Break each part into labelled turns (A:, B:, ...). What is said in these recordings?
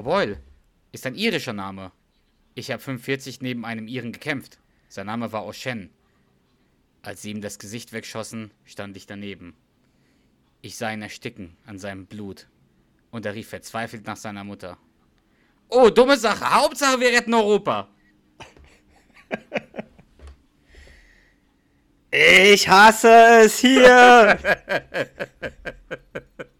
A: O'Boyle ist ein irischer Name. Ich habe 45 neben einem Iren gekämpft. Sein Name war O'Shen. Als sie ihm das Gesicht wegschossen, stand ich daneben. Ich sah ihn ersticken an seinem Blut. Und er rief verzweifelt nach seiner Mutter. Oh, dumme Sache. Hauptsache, wir retten Europa.
B: Ich hasse es hier!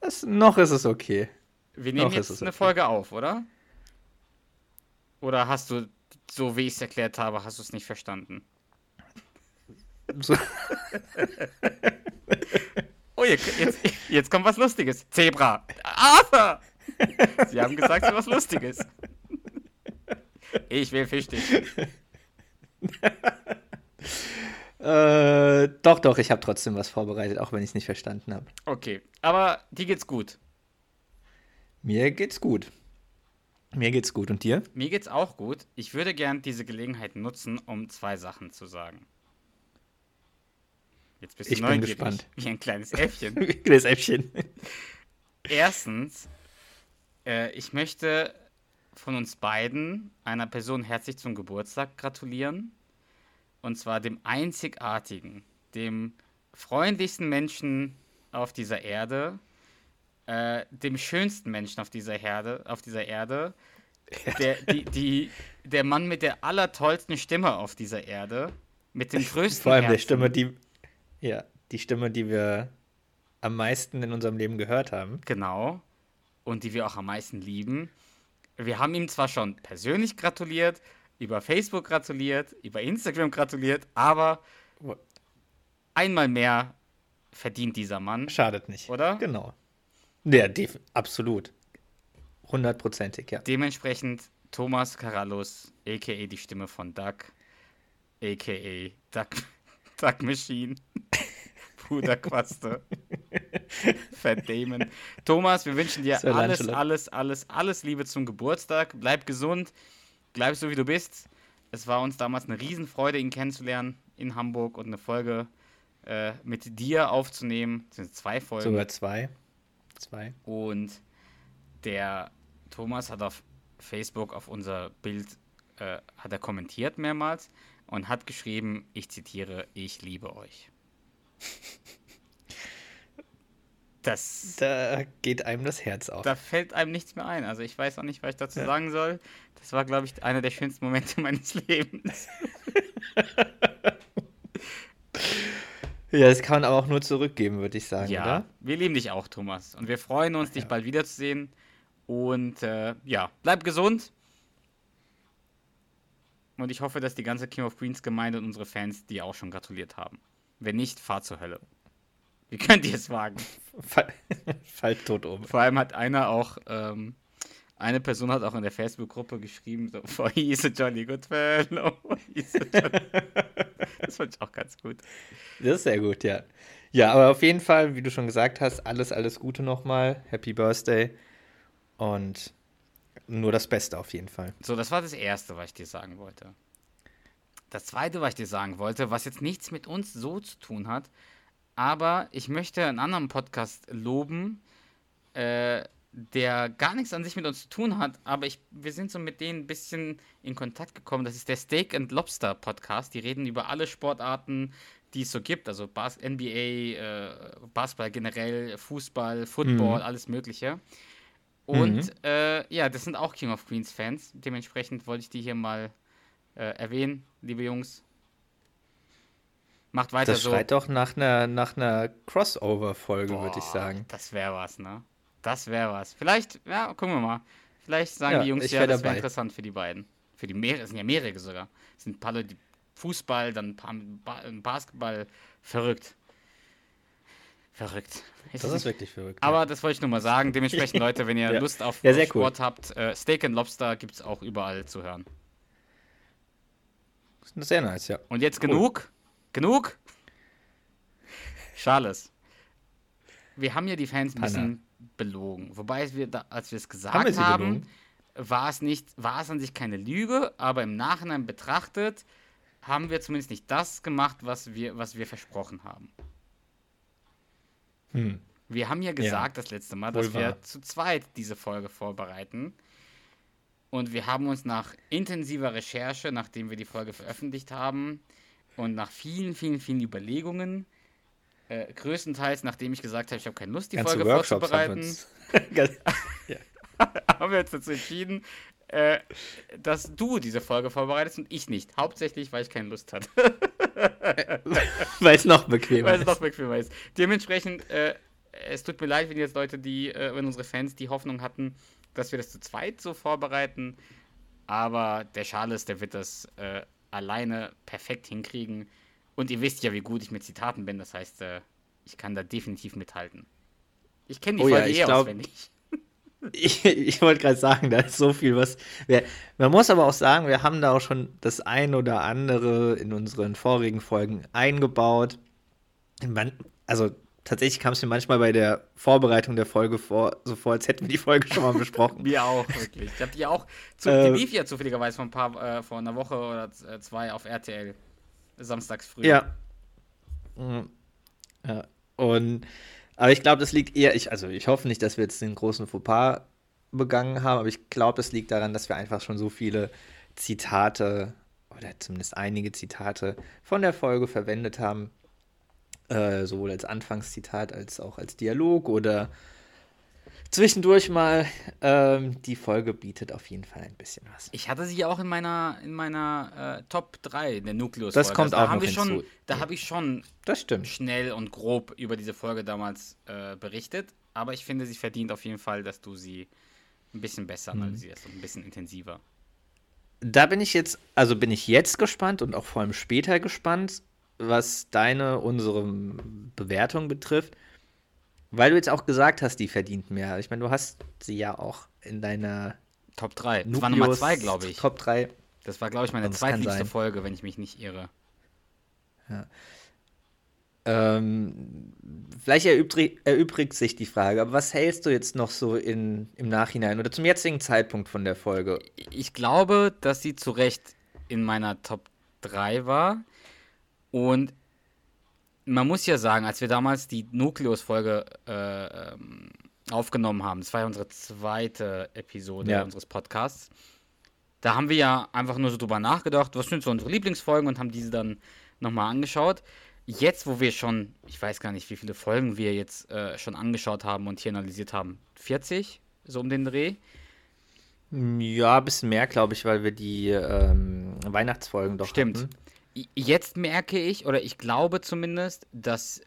B: Es, noch ist es okay.
A: Wir nehmen
B: Noch
A: jetzt eine
B: okay.
A: Folge auf, oder? Oder hast du, so wie ich es erklärt habe, hast du es nicht verstanden?
B: So,
A: Oh, jetzt, jetzt, kommt was Lustiges. Zebra. Arthur! Sie haben gesagt, es ist was Lustiges. Ich will Fischstich.
B: äh, doch, doch, ich habe trotzdem was vorbereitet, auch wenn ich es nicht verstanden habe.
A: Okay, aber die geht's gut.
B: Mir geht's gut. Mir geht's gut. Und dir?
A: Mir geht's auch gut. Ich würde gern diese Gelegenheit nutzen, um zwei Sachen zu sagen. Jetzt bist du
B: Ich bin
A: neugierig,
B: gespannt.
A: wie ein kleines Äffchen.
B: das Äffchen.
A: Erstens, äh, ich möchte von uns beiden einer Person herzlich zum Geburtstag gratulieren. Und zwar dem einzigartigen, dem freundlichsten Menschen auf dieser Erde, äh, dem schönsten Menschen auf dieser Erde, auf dieser Erde, der, die, die, der Mann mit der allertollsten Stimme auf dieser Erde, mit dem größten
B: Vor allem der
A: Herzen.
B: Stimme, die. Ja, die Stimme, die wir am meisten in unserem Leben gehört haben.
A: Genau. Und die wir auch am meisten lieben. Wir haben ihm zwar schon persönlich gratuliert, über Facebook gratuliert, über Instagram gratuliert, aber einmal mehr verdient dieser Mann,
B: Schadet nicht.
A: oder?
B: Genau. Ja, absolut. Hundertprozentig, ja.
A: Dementsprechend Thomas Carallus, a.k.a. die Stimme von Doug, a.k.a. Duck, Duck Machine, Bruder Quaste, Verdammen. Thomas, wir wünschen dir alles, alles, alles, alles Liebe zum Geburtstag. Bleib gesund, bleib so wie du bist. Es war uns damals eine Riesenfreude, ihn kennenzulernen in Hamburg und eine Folge äh, mit dir aufzunehmen. Das sind zwei Folgen.
B: Sogar zwei. Zwei.
A: Und der Thomas hat auf Facebook auf unser Bild äh, hat er kommentiert mehrmals und hat geschrieben, ich zitiere, ich liebe euch. Das,
B: Da geht einem das Herz auf.
A: da fällt einem nichts mehr ein. Also ich weiß auch nicht, was ich dazu
B: Ja.
A: sagen soll. Das war, glaube ich, einer der schönsten Momente meines Lebens.
B: Ja, das kann man aber auch nur zurückgeben, würde ich sagen,
A: Ja,
B: oder?
A: wir lieben dich auch, Thomas. Und wir freuen uns, dich
B: Ja.
A: bald wiederzusehen. Und äh, ja, bleib gesund. Und ich hoffe, dass die ganze King of Queens Gemeinde und unsere Fans dir auch schon gratuliert haben. Wenn nicht, fahr zur Hölle. Wie könnt ihr es wagen?
B: Fall, Fallt tot um.
A: Vor allem hat einer auch, ähm, eine Person hat auch in der Facebook-Gruppe geschrieben, so, for a fellow. He's a jolly... das fand ich auch ganz gut.
B: Das ist sehr gut, ja. Ja, aber auf jeden Fall, wie du schon gesagt hast, alles, alles Gute nochmal. Happy Birthday. Und nur das Beste auf jeden Fall.
A: So, das war das Erste, was ich dir sagen wollte. Das Zweite, was ich dir sagen wollte, was jetzt nichts mit uns so zu tun hat, aber ich möchte einen anderen Podcast loben, äh, der gar nichts an sich mit uns zu tun hat, aber ich, wir sind so mit denen ein bisschen in Kontakt gekommen. Das ist der Steak and Lobster Podcast. Die reden über alle Sportarten, die es so gibt, also Bas NBA, äh, Basketball generell, Fußball, Football,
B: Mhm.
A: alles Mögliche. Und
B: Mhm.
A: äh, ja, das sind auch King of Queens Fans. Dementsprechend wollte ich die hier mal äh, erwähnen, liebe Jungs. Macht weiter
B: Das
A: so.
B: schreit doch nach einer, nach einer Crossover-Folge, würde ich sagen.
A: Das wäre was, ne? Das wäre was. Vielleicht, ja, gucken wir mal. Vielleicht sagen
B: Ja,
A: die Jungs ja, das wäre interessant für die beiden. Für die mehrere, es sind ja mehrere sogar. Es sind ein paar Leute, die Fußball, dann ein paar ba Basketball, verrückt. Verrückt.
B: Das ist wirklich verrückt.
A: Aber das wollte ich nur mal sagen. Dementsprechend, Leute, wenn ihr
B: Ja.
A: Lust auf,
B: Ja,
A: auf Sport habt, äh, Steak and Lobster gibt es auch überall zu hören.
B: ja. Sehr nice, ja.
A: Und jetzt genug? Genug? Charles. Wir haben ja die Fans ein bisschen belogen. Wobei wir, da, als wir es gesagt
B: Haben
A: haben, war es nicht, war es an sich keine Lüge, aber im Nachhinein betrachtet haben wir zumindest nicht das gemacht, was wir, was wir versprochen haben.
B: Hm.
A: Wir haben ja gesagt das letzte Mal, dass
B: Wohl
A: wir
B: wahr.
A: zu zweit diese Folge vorbereiten. Und wir haben uns nach intensiver Recherche, nachdem wir die Folge veröffentlicht haben und nach vielen, vielen, vielen Überlegungen, äh, größtenteils nachdem ich gesagt habe, ich habe keine Lust, die
B: Ganze
A: Folge
B: Workshops haben wir
A: vorzubereiten,
B: uns. Ganz-
A: haben wir uns dazu entschieden, äh, dass du diese Folge vorbereitest und ich nicht. Hauptsächlich, weil ich keine Lust hatte.
B: Weil es noch bequemer
A: weil es
B: ist.
A: noch bequemer ist. Dementsprechend, äh, es tut mir leid, wenn jetzt Leute, die, äh, wenn unsere Fans die Hoffnung hatten, dass wir das zu zweit so vorbereiten. Aber der Charles, der wird das äh, alleine perfekt hinkriegen. Und ihr wisst ja, wie gut ich mit Zitaten bin. Das heißt, äh, ich kann da definitiv mithalten. Ich kenne die
B: Oh ja,
A: Folge
B: ich
A: eh
B: glaub-
A: auswendig.
B: Ich, ich wollte gerade sagen, da ist so viel was. Wir, man muss aber auch sagen, wir haben da auch schon das ein oder andere in unseren vorigen Folgen eingebaut. Man, also tatsächlich kam es mir manchmal bei der Vorbereitung der Folge vor, so vor, als hätten wir die Folge schon mal besprochen.
A: Mir auch, wirklich. Ich habe die auch, zu,
B: Äh,
A: die lief ja zufälligerweise vor ein paar, äh, vor einer Woche oder äh, zwei auf RTL. Samstags früh.
B: Ja. Mhm. ja. Und aber ich glaube, das liegt eher, ich, also ich hoffe nicht, dass wir jetzt den großen Fauxpas begangen haben, aber ich glaube, das liegt daran, dass wir einfach schon so viele Zitate oder zumindest einige Zitate von der Folge verwendet haben. Äh, sowohl als Anfangszitat als auch als Dialog oder zwischendurch mal. Ähm, die Folge bietet auf jeden Fall ein bisschen was.
A: Ich hatte sie ja auch in meiner, in meiner äh, Top 3 in der Nucleus.
B: Das kommt
A: da
B: auch noch
A: wir schon,
B: hinzu.
A: Da habe ich schon
B: Das stimmt.
A: schnell und grob über diese Folge damals äh, berichtet. Aber ich finde, sie verdient auf jeden Fall, dass du sie ein bisschen besser
B: Mhm.
A: analysierst und ein bisschen intensiver.
B: Da bin ich jetzt, also bin ich jetzt gespannt und auch vor allem später gespannt, was deine, unsere Bewertung betrifft. Weil du jetzt auch gesagt hast, die verdient mehr. Ich meine, du hast sie ja auch in deiner
A: Top 3. Das war Nummer
B: Nucleus
A: 2, glaube ich.
B: Top 3.
A: Das war, glaube ich, meine zweitliebste. Folge, wenn ich mich nicht irre.
B: Ähm, vielleicht erübrig, erübrigt sich die Frage, aber was hältst du jetzt noch so in, im Nachhinein oder zum jetzigen Zeitpunkt von der Folge?
A: Ich glaube, dass sie zu Recht in meiner Top 3 war. Und man muss ja sagen, als wir damals die Nucleus-Folge äh, ähm, aufgenommen haben, das war ja unsere zweite Episode
B: Ja.
A: unseres Podcasts, da haben wir ja einfach nur so drüber nachgedacht, was sind so unsere Lieblingsfolgen und haben diese dann nochmal angeschaut. Jetzt, wo wir schon, ich weiß gar nicht, wie viele Folgen wir jetzt äh, schon angeschaut haben und hier analysiert haben, 40, so um den Dreh.
B: Ja, ein bisschen mehr, glaube ich, weil wir die ähm, Weihnachtsfolgen doch
A: Stimmt.
B: hatten.
A: Jetzt merke ich, oder ich glaube zumindest, dass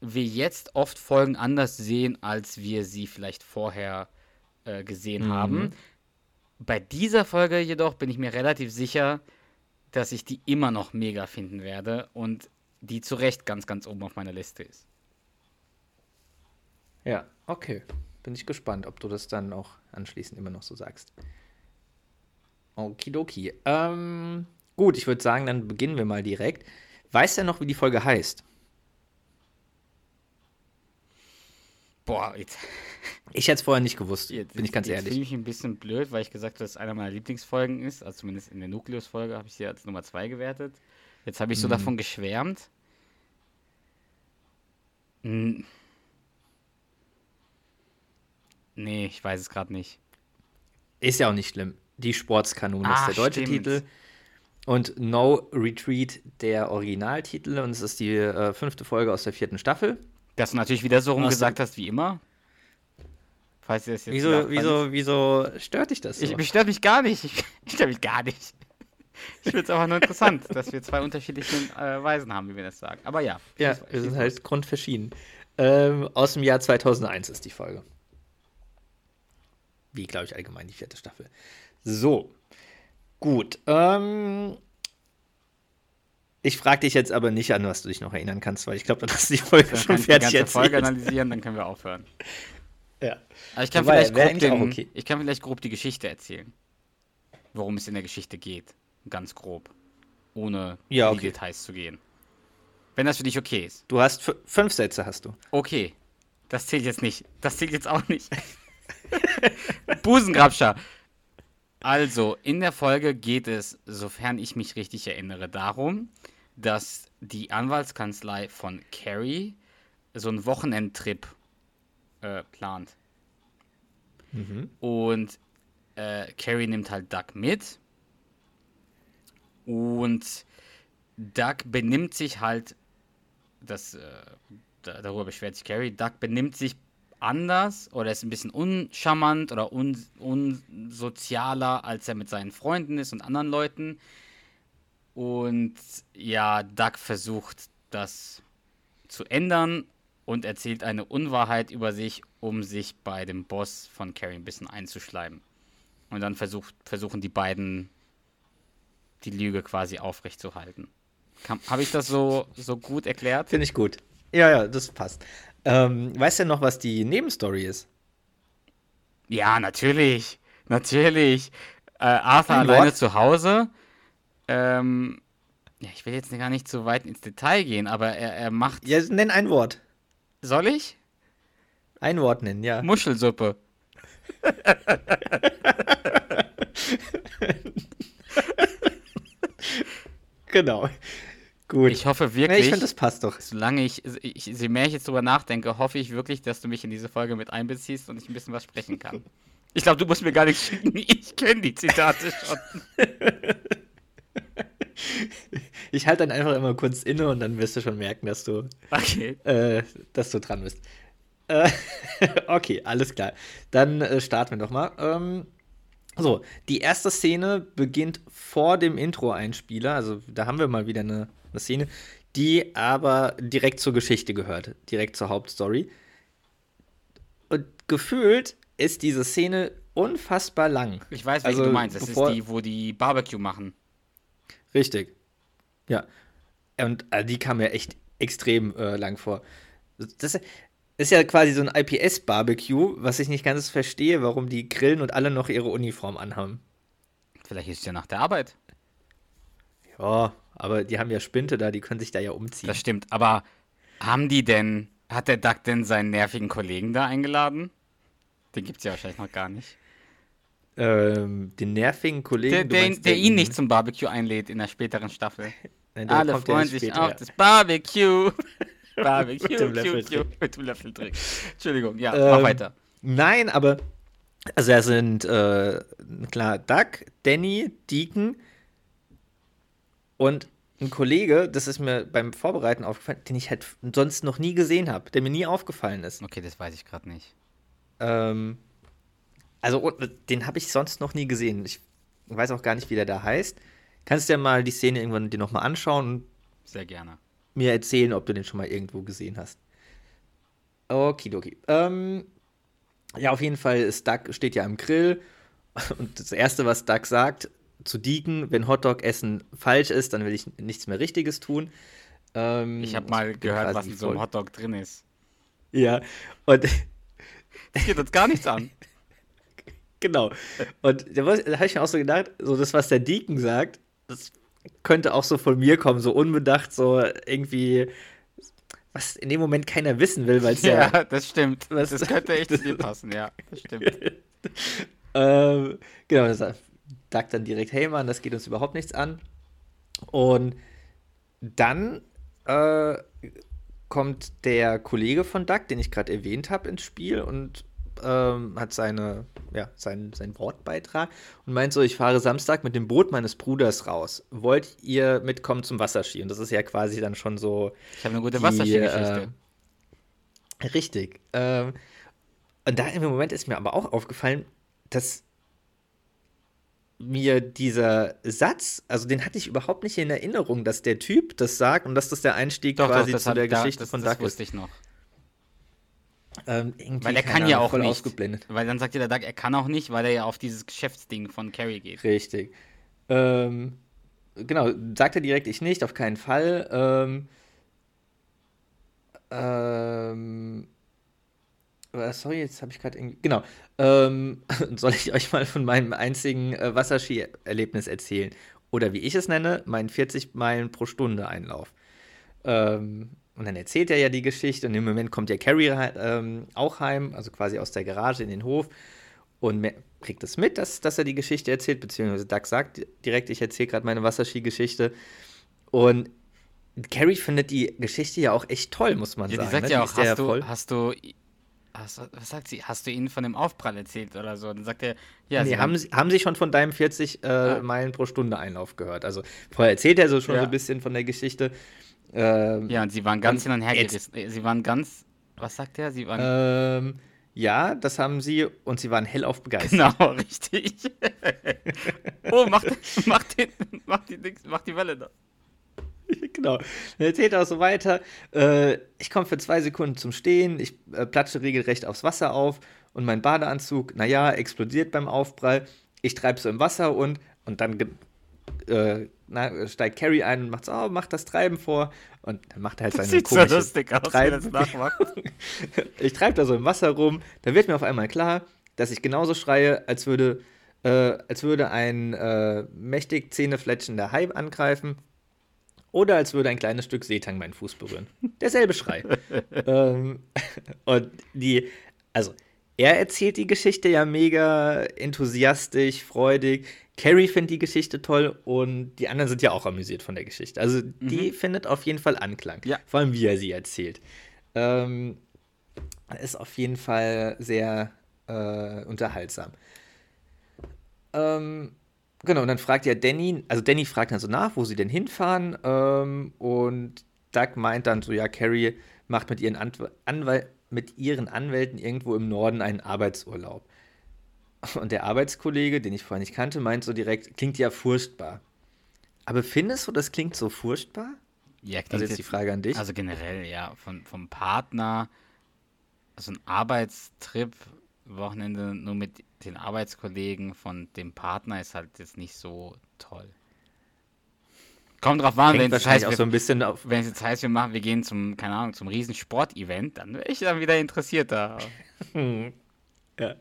A: wir jetzt oft Folgen anders sehen, als wir sie vielleicht vorher äh, gesehen
B: Mhm.
A: haben. Bei dieser Folge jedoch bin ich mir relativ sicher, dass ich die immer noch mega finden werde und die zu Recht ganz, ganz oben auf meiner Liste ist.
B: Ja, okay. Bin ich gespannt, ob du das dann auch anschließend immer noch so sagst. Okidoki. Ähm, gut, ich würde sagen, dann beginnen wir mal direkt. Weißt du noch, wie die Folge heißt?
A: Boah, jetzt,
B: Ich hätte es vorher nicht gewusst,
A: jetzt
B: bin ich ganz
A: jetzt
B: ehrlich.
A: fühle ich mich ein bisschen blöd, weil ich gesagt habe, dass es einer meiner Lieblingsfolgen ist. Also zumindest in der Nucleus-Folge habe ich sie als Nummer 2 gewertet. Jetzt habe ich so davon geschwärmt. Hm. Nee, ich weiß es gerade nicht.
B: Ist ja auch nicht schlimm. Die Sportskanone
A: Ah,
B: ist der deutsche
A: stimmt.
B: Titel. Und No Retreat der Originaltitel. Und es ist die äh, fünfte Folge aus der vierten Staffel.
A: Dass du natürlich wieder so rum
B: Was
A: gesagt hast wie immer. Falls ihr das jetzt
B: Wieso,
A: nachfand.
B: wieso, wieso stört dich das so?
A: Ich, mich stört mich gar nicht. Ich, ich stört mich gar nicht. Ich finde es einfach nur interessant, dass wir zwei unterschiedliche äh, Weisen haben, wie wir das sagen. Aber ja.
B: Ja,
A: schieß-
B: wir sind
A: los.
B: halt grundverschieden. Ähm, aus dem Jahr 2001 ist die Folge. Wie, glaube ich, allgemein die vierte Staffel. So. Gut. Ähm, Ich frage dich jetzt aber nicht an, was du dich noch erinnern kannst, weil ich glaube, dann hast du die Folge
A: Dann
B: schon
A: kann ich die
B: fertig
A: ganze Folge
B: erzählt.
A: analysieren, dann können wir aufhören.
B: Ja.
A: Aber ich kann,
B: Wobei,
A: vielleicht grob den,
B: okay.
A: ich kann vielleicht grob die Geschichte erzählen. Worum es in der Geschichte geht. Ganz grob. Ohne
B: Ja,
A: in die
B: okay.
A: Details zu gehen. Wenn das für dich okay ist.
B: Du hast fünf Sätze, hast du.
A: Okay. Das zählt jetzt nicht. Das zählt jetzt auch nicht. Busengrabscher. Also, in der Folge geht es, sofern ich mich richtig erinnere, darum, dass die Anwaltskanzlei von Carrie so einen Wochenendtrip äh, plant. Und äh, Carrie nimmt halt Doug mit. Und Doug benimmt sich halt, das, äh, da, darüber beschwert sich Carrie, Doug benimmt sich anders oder ist ein bisschen uncharmant oder un, unsozialer, als er mit seinen Freunden ist und anderen Leuten. Und ja, Doug versucht das zu ändern und erzählt eine Unwahrheit über sich, um sich bei dem Boss von Carrie ein bisschen einzuschleimen. Und dann versucht, versuchen die beiden die Lüge quasi aufrechtzuerhalten. Habe ich das so, so gut erklärt?
B: Finde ich gut. Ja, ja, das passt. Ähm, weißt du noch, was die Nebenstory ist?
A: Ja, natürlich. Natürlich. Äh, Arthur
B: Ein
A: alleine
B: Wort?
A: zu Hause. Ähm, ja, ich will jetzt gar nicht zu weit ins Detail gehen, aber er, er macht.
B: Ja, nenn ein Wort.
A: Soll ich?
B: Ein Wort nennen, ja.
A: Muschelsuppe.
B: Genau. Gut.
A: Ich hoffe
B: Nee,
A: wirklich,
B: ich finde, das passt doch.
A: solange ich, ich, je mehr ich jetzt drüber nachdenke, hoffe ich wirklich, dass du mich in diese Folge mit einbeziehst und ich ein bisschen was sprechen kann. Ich glaube, du musst mir gar nichts schicken. Ich kenne die Zitate schon.
B: Ich halte dann einfach immer kurz inne und dann wirst du schon merken, dass du,
A: Okay.
B: äh, dass du dran bist. Äh, okay, alles klar. Dann äh, starten wir doch mal. Ähm, so, die erste Szene beginnt vor dem Intro-Einspieler. Also da haben wir mal wieder eine, eine Szene, die aber direkt zur Geschichte gehört, direkt zur Hauptstory. Und gefühlt ist diese Szene unfassbar lang.
A: Ich weiß, welche
B: Also,
A: du meinst. Das ist die, wo die Barbecue machen.
B: Richtig. Ja. Und äh, die kam mir echt extrem äh, lang vor. Das ist ja quasi so ein IPS-Barbecue, was ich nicht ganz verstehe, warum die grillen und alle noch ihre Uniform anhaben.
A: Vielleicht ist es ja nach der Arbeit.
B: Ja, aber die haben ja Spinte da, die können sich da ja umziehen.
A: Das stimmt. Aber haben die denn, hat der Duck denn seinen nervigen Kollegen da eingeladen? Den gibt es ja wahrscheinlich noch gar nicht.
B: Ähm, den nervigen Kollegen.
A: Der, der,
B: meinst,
A: der ihn nicht zum Barbecue einlädt in der späteren Staffel.
B: Nein, der
A: Alle freuen sich auf das Barbecue. Barbecue,
B: Mit dem Löffeltrick.
A: mit dem Löffeltrick. Entschuldigung, ja,
B: Ähm,
A: mach weiter.
B: Nein, aber also da sind äh, klar Doug, Danny, Deacon und ein Kollege, das ist mir beim Vorbereiten aufgefallen, den ich halt sonst noch nie gesehen habe, der mir nie aufgefallen ist.
A: Okay, das weiß ich gerade nicht.
B: Ähm, also und, den habe ich sonst noch nie gesehen. Ich weiß auch gar nicht, wie der da heißt. Kannst du ja mal die Szene irgendwann dir nochmal anschauen und
A: Sehr gerne.
B: mir erzählen, ob du den schon mal irgendwo gesehen hast. Okidoki. Ähm, ja, auf jeden Fall ist Doug steht ja am Grill und das Erste, was Doug sagt zu Deacon, wenn Hotdog-Essen falsch ist, dann will ich nichts mehr Richtiges tun. Ähm,
A: Ich habe mal gehört, was in so einem Hotdog drin ist.
B: Ja, und
A: Das geht uns gar nichts an.
B: genau. Und da, da habe ich mir auch so gedacht, so das, was der Deacon sagt, das könnte auch so von mir kommen, so unbedacht, so irgendwie, was in dem Moment keiner wissen will, weil es ja
A: Ja, das stimmt.
B: Was-
A: das könnte echt zu dir passen, ja. Das stimmt.
B: Ähm, genau, das sagt dann direkt, hey Mann, das geht uns überhaupt nichts an. Und dann äh, kommt der Kollege von Doug, den ich gerade erwähnt habe, ins Spiel und ähm, hat seine, ja, seinen, seinen Wortbeitrag und meint so, ich fahre Samstag mit dem Boot meines Bruders raus. Wollt ihr mitkommen zum Wasserski? Und das ist ja quasi dann schon so
A: Ich habe eine gute Wasserskigeschichte.
B: äh, Richtig. Ähm, und da im Moment ist mir aber auch aufgefallen, dass mir dieser Satz, also den hatte ich überhaupt nicht in Erinnerung, dass der Typ das sagt und dass das der Einstieg
A: doch, doch,
B: quasi
A: das,
B: zu der
A: da,
B: Geschichte
A: das,
B: von
A: das
B: Doug ist.
A: wusste ich noch.
B: Ähm,
A: Weil er kann ja
B: Ahnung,
A: auch
B: voll
A: nicht.
B: ausgeblendet.
A: Weil dann sagt ja der Doug, er kann auch nicht, weil er ja auf dieses Geschäftsding von Carrie geht.
B: Richtig. Ähm, genau, sagt er direkt, ich nicht, auf keinen Fall. Ähm, ähm, sorry, jetzt habe ich gerade irgendwie. Genau. Ähm, soll ich euch mal von meinem einzigen äh, Wasserski-Erlebnis erzählen? Oder wie ich es nenne, meinen 40 Meilen pro Stunde Einlauf. Ähm, und dann erzählt er ja die Geschichte und im Moment kommt ja Carrie ähm, auch heim, also quasi aus der Garage in den Hof und kriegt es mit, dass, dass er die Geschichte erzählt, beziehungsweise Doug sagt direkt, ich erzähle gerade meine Wasserski-Geschichte. Und Carrie findet die Geschichte ja auch echt toll, muss man
A: ja,
B: sagen.
A: Die sagt
B: ne?
A: ja auch, hast du, hast du, hast, was sagt sie, hast du ihnen von dem Aufprall erzählt oder so? Dann sagt er, ja,
B: nee,
A: sie
B: haben, sie, haben sie schon von deinem 40 äh,
A: Ah.
B: Meilen pro Stunde Einlauf gehört. Also vorher erzählt er so schon
A: Ja.
B: so ein bisschen von der Geschichte. Ähm,
A: ja, und sie waren ganz hin und her gerissen. Äh, Sie waren ganz, was sagt er? Sie waren,
B: ähm, ja, das haben sie und sie waren hellauf begeistert.
A: genau, richtig. oh, mach, mach, den, mach, die, mach die Welle da.
B: genau. Dann erzählt er auch so weiter. Äh, ich komme für zwei Sekunden zum Stehen, ich äh, platsche regelrecht aufs Wasser auf und mein Badeanzug, naja, explodiert beim Aufprall. Ich treibe so im Wasser und, und dann äh, na, steigt Carrie ein und macht so, oh, macht das Treiben vor. Und dann macht er halt seine
A: sieht so lustig aus, wie er
B: Treiben.
A: das nachmacht.
B: ich treibe da so im Wasser rum. Da wird mir auf einmal klar, dass ich genauso schreie, als würde, äh, als würde ein äh, mächtig zähnefletschender Hai angreifen. Oder als würde ein kleines Stück Seetang meinen Fuß berühren. Derselbe Schrei. ähm, und die, also, er erzählt die Geschichte ja mega enthusiastisch, freudig. Carrie findet die Geschichte toll und die anderen sind ja auch amüsiert von der Geschichte. Also, die findet auf jeden Fall Anklang.
A: Ja.
B: Vor allem, wie er sie erzählt. Ähm, ist auf jeden Fall sehr äh, unterhaltsam. Ähm, genau, und dann fragt ja Danny, also Danny fragt dann so nach, wo sie denn hinfahren. Ähm, und Doug meint dann so, ja, Carrie macht mit ihren, Antw Anwal mit ihren Anwälten irgendwo im Norden einen Arbeitsurlaub. Und der Arbeitskollege, den ich vorher nicht kannte, meint so direkt, klingt ja furchtbar. Aber findest du, das klingt so furchtbar?
A: Ja,
B: Also
A: klingt
B: jetzt die Frage an dich.
A: Also generell, ja, von, vom Partner, also ein Arbeitstrip, Wochenende nur mit den Arbeitskollegen von dem Partner ist halt jetzt nicht so toll. Kommt drauf an, wenn es heißt,
B: auch so
A: wir,
B: ein bisschen auf.
A: wenn es jetzt heißt, wir machen, wir gehen zum, keine Ahnung, zum Riesensport-Event, dann wäre ich dann wieder interessiert da.
B: Ja.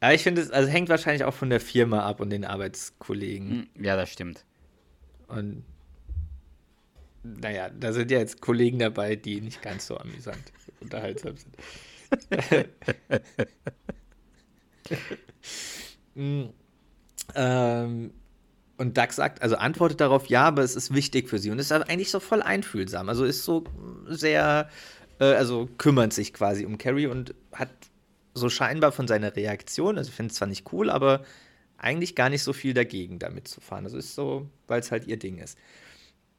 B: Ja, ich finde, es also hängt wahrscheinlich auch von der Firma ab und den Arbeitskollegen.
A: Hm, Ja, das stimmt.
B: Und naja, da sind ja jetzt Kollegen dabei, die nicht ganz so amüsant unterhaltsam sind. Mm, ähm, und Doug sagt, also antwortet darauf, ja, aber es ist wichtig für sie. Und ist aber eigentlich so voll einfühlsam. Also ist so sehr, äh, also kümmert sich quasi um Carrie und hat so scheinbar von seiner Reaktion, also ich finde es zwar nicht cool, aber eigentlich gar nicht so viel dagegen, damit zu fahren. Also ist so, weil es halt ihr Ding ist.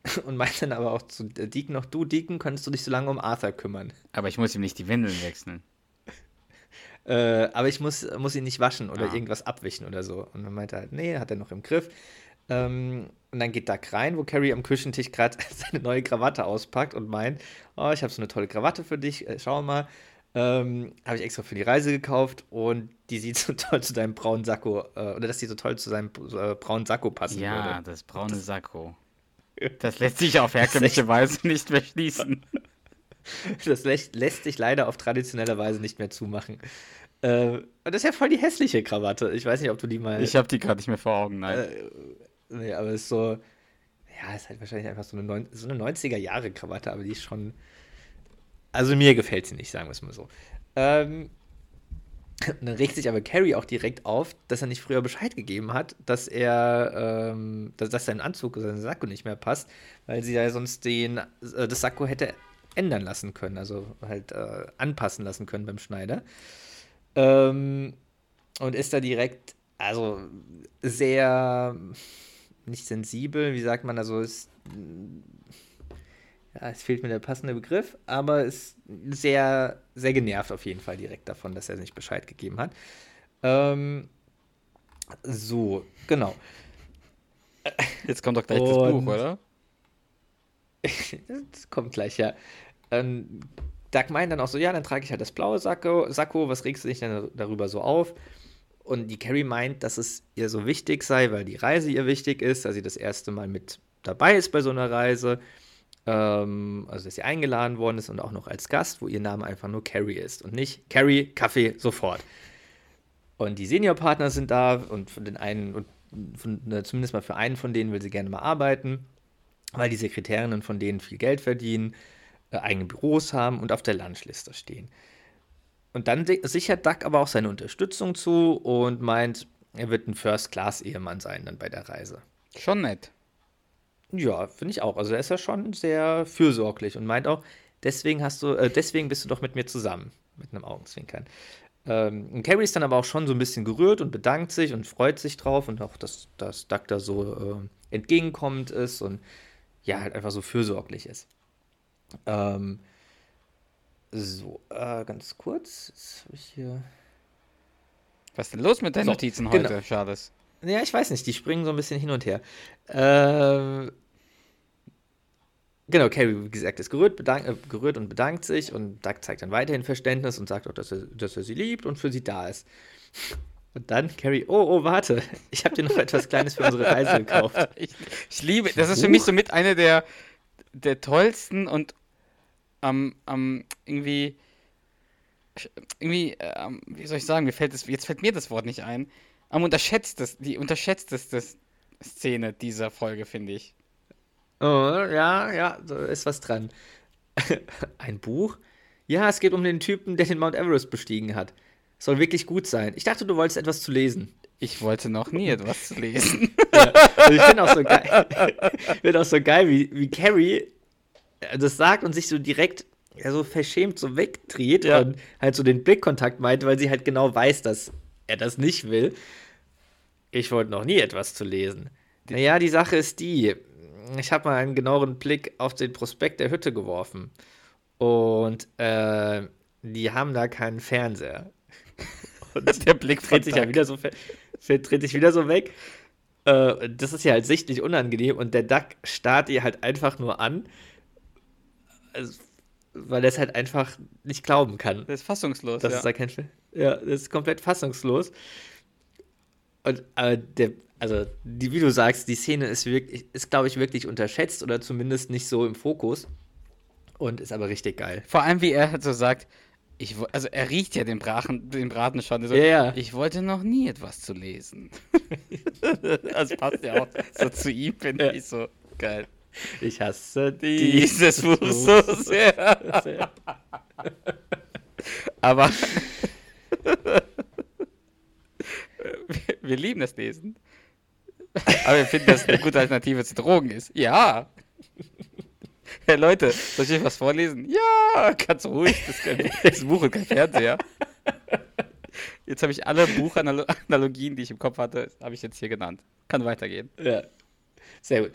B: Und meint dann aber auch zu Deacon noch, du Deacon, könntest du dich so lange um Arthur kümmern.
A: Aber ich muss ihm nicht die Windeln wechseln.
B: Äh, aber ich muss, muss ihn nicht waschen oder
A: Ah.
B: irgendwas abwischen oder so. Und dann meinte er halt, nee, hat er noch im Griff. Ähm, und dann geht Doug rein, wo Carrie am Küchentisch gerade seine neue Krawatte auspackt und meint, oh, ich habe so eine tolle Krawatte für dich, äh, schau mal. Ähm, habe ich extra für die Reise gekauft und die sieht so toll zu deinem braunen Sakko, äh, oder dass die so toll zu seinem äh, braunen Sakko passen
A: Ja,
B: würde.
A: das braune Sakko. Das lässt sich auf herkömmliche Weise nicht mehr schließen.
B: Das lässt, lässt sich leider auf traditionelle Weise nicht mehr zumachen. Äh, und das ist ja voll die hässliche Krawatte. Ich weiß nicht, ob du die mal.
A: Ich habe die gerade nicht mehr vor Augen, nein.
B: Äh, nee, aber es ist so. Ja, ist halt wahrscheinlich einfach so eine, neun, so eine 90er-Jahre-Krawatte, aber die ist schon. Also mir gefällt sie nicht, sagen wir es mal so. Ähm, dann regt sich aber Carrie auch direkt auf, dass er nicht früher Bescheid gegeben hat, dass er, ähm, dass, dass sein Anzug, sein Sakko nicht mehr passt, weil sie ja sonst den, äh, das Sakko hätte ändern lassen können, also halt äh, anpassen lassen können beim Schneider. Ähm, und ist da direkt, also sehr nicht sensibel, wie sagt man, also ist, ja, es fehlt mir der passende Begriff, aber ist sehr, sehr genervt auf jeden Fall direkt davon, dass er nicht Bescheid gegeben hat. Ähm, so, genau.
A: Jetzt kommt doch gleich das
B: Und-
A: Buch, oder?
B: Das kommt gleich, ja. Ähm, Doug meint dann auch so, ja, dann trage ich halt das blaue Sakko, Sakko, was regst du dich denn darüber so auf? Und die Carrie meint, dass es ihr so wichtig sei, weil die Reise ihr wichtig ist, dass sie das erste Mal mit dabei ist bei so einer Reise. Ähm, also, dass sie eingeladen worden ist und auch noch als Gast, wo ihr Name einfach nur Carrie ist und nicht Carrie, Kaffee, sofort. Und die Seniorpartner sind da und von den einen, und von, ne, zumindest mal für einen von denen will sie gerne mal arbeiten, weil die Sekretärinnen von denen viel Geld verdienen, eigene Büros haben und auf der Lunchliste stehen. Und dann sichert Duck aber auch seine Unterstützung zu und meint, er wird ein First-Class-Ehemann sein dann bei der Reise.
A: Schon nett.
B: Ja, finde ich auch. Also er ist ja schon sehr fürsorglich und meint auch, deswegen hast du, äh, deswegen bist du doch mit mir zusammen. Mit einem Augenzwinkern. Ähm, Carrie ist dann aber auch schon so ein bisschen gerührt und bedankt sich und freut sich drauf und auch, dass, dass Duck da so äh, entgegenkommend ist und ja, halt einfach so fürsorglich ist. Ähm, so, äh, ganz kurz. Jetzt habe ich hier.
A: Was ist denn los mit deinen
B: So,
A: Notizen heute,
B: genau.
A: Charles?
B: Ja, ich weiß nicht, die springen so ein bisschen hin und her. Ähm, genau, Carrie, wie gesagt, ist gerührt, bedank, äh, gerührt und bedankt sich und Doug zeigt dann weiterhin Verständnis und sagt auch, dass er, dass er sie liebt und für sie da ist. Und dann Carrie, oh, oh, warte, ich habe dir noch etwas Kleines für unsere Reise gekauft.
A: Ich, ich liebe, das ist für mich so mit einer der, der tollsten und am, am irgendwie, irgendwie, äh, wie soll ich sagen, mir fällt das, jetzt fällt mir das Wort nicht ein, am unterschätztes, die unterschätzteste Szene dieser Folge, finde ich.
B: Oh, ja, ja, da ist was dran. Ein Buch? Ja, es geht um den Typen, der den Mount Everest bestiegen hat. Soll wirklich gut sein. Ich dachte, du wolltest etwas zu lesen.
A: Ich wollte noch nie etwas zu lesen.
B: Also ich finde auch so geil, auch so geil wie, wie Carrie das sagt und sich so direkt ja, so verschämt so wegdreht
A: Ja.
B: und halt so den Blickkontakt meint, weil sie halt genau weiß, dass er das nicht will. Ich wollte noch nie etwas zu lesen. Naja, die Sache ist die, ich habe mal einen genaueren Blick auf den Prospekt der Hütte geworfen. Und äh, die haben da keinen Fernseher. Und
A: Der Blick
B: dreht sich ja wieder so, dreht sich wieder so weg. Äh, das ist ja halt sichtlich unangenehm und der Duck starrt ihr halt einfach nur an, also, weil er es halt einfach nicht glauben kann.
A: Der ist fassungslos.
B: Das
A: ja.
B: ist da kein Film. Ja, das ist komplett fassungslos. Und äh, der, also, die, wie du sagst, die Szene ist wirklich, ist, glaube ich, wirklich unterschätzt oder zumindest nicht so im Fokus. Und ist aber richtig geil.
A: Vor allem, wie er halt so sagt, ich, also er riecht ja den, Brachen, den Braten schon. So,
B: Ja, ja.
A: Ich wollte noch nie etwas zu lesen. das passt ja auch so zu ihm, finde
B: Ja.
A: ich so geil.
B: Ich hasse
A: Dieses Buch so sehr.
B: sehr.
A: Aber wir, wir lieben das Lesen. Aber wir finden, dass es eine gute Alternative zu Drogen ist. Ja. Hey Leute, soll ich euch was vorlesen? Ja, ganz ruhig. Das ist, kein, das Buch und kein Fernseher. Jetzt habe ich alle Buchanalogien, die ich im Kopf hatte, habe ich jetzt hier genannt. Kann weitergehen.
B: Ja. Sehr gut.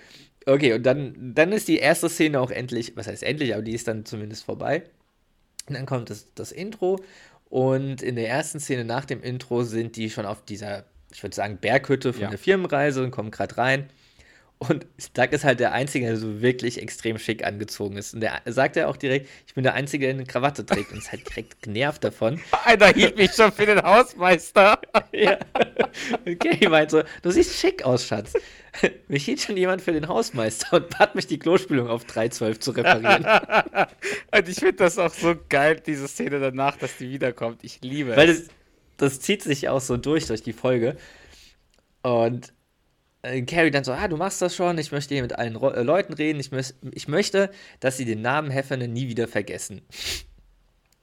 B: Okay, und dann, dann ist die erste Szene auch endlich, was heißt endlich, aber die ist dann zumindest vorbei. Und dann kommt das, das Intro. Und in der ersten Szene nach dem Intro sind die schon auf dieser, ich würde sagen, Berghütte von
A: Ja.
B: der Firmenreise und kommen gerade rein. Und Doug ist halt der Einzige, der so wirklich extrem schick angezogen ist. Und der sagt ja auch direkt, ich bin der Einzige, der eine Krawatte trägt und ist halt direkt genervt davon.
A: Einer hielt mich schon für den Hausmeister.
B: Ja. Okay, ich meinte so, du siehst schick aus, Schatz. Mich hielt schon jemand für den Hausmeister und bat mich, die Klospülung auf 312 zu reparieren.
A: Und ich finde das auch so geil, diese Szene danach, dass die wiederkommt. Ich liebe
B: Weil
A: es.
B: das, das zieht sich auch so durch, durch die Folge. Und äh, Carrie dann so, ah, du machst das schon, ich möchte hier mit allen Ro äh, Leuten reden, ich, ich möchte, dass sie den Namen Heffernan nie wieder vergessen.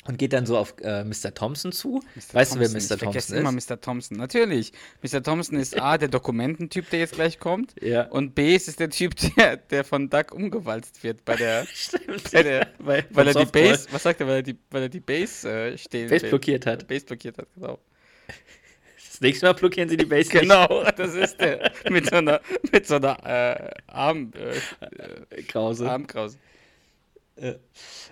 B: Und geht dann so auf äh, Mr. Thompson zu. weißt du, wer Mr.
A: Ich vergesse
B: Thompson
A: immer
B: ist?
A: Mr. Thompson. Natürlich. Mr. Thompson ist A, der Dokumententyp, der jetzt gleich kommt.
B: Ja.
A: Und B, es ist der Typ, der, der von Duck umgewalzt wird bei der.
B: Stimmt.
A: bei der
B: Weil-
A: weil er die. Base. Was sagt er, weil er die, weil er die Base äh, stehlen
B: Base blockiert hat.
A: Base blockiert hat, genau.
B: Das nächste Mal blockieren sie die Base nicht.
A: Genau, das ist der. Mit so einer, mit so einer äh, Arm, äh,
B: Krause.
A: Armkrause.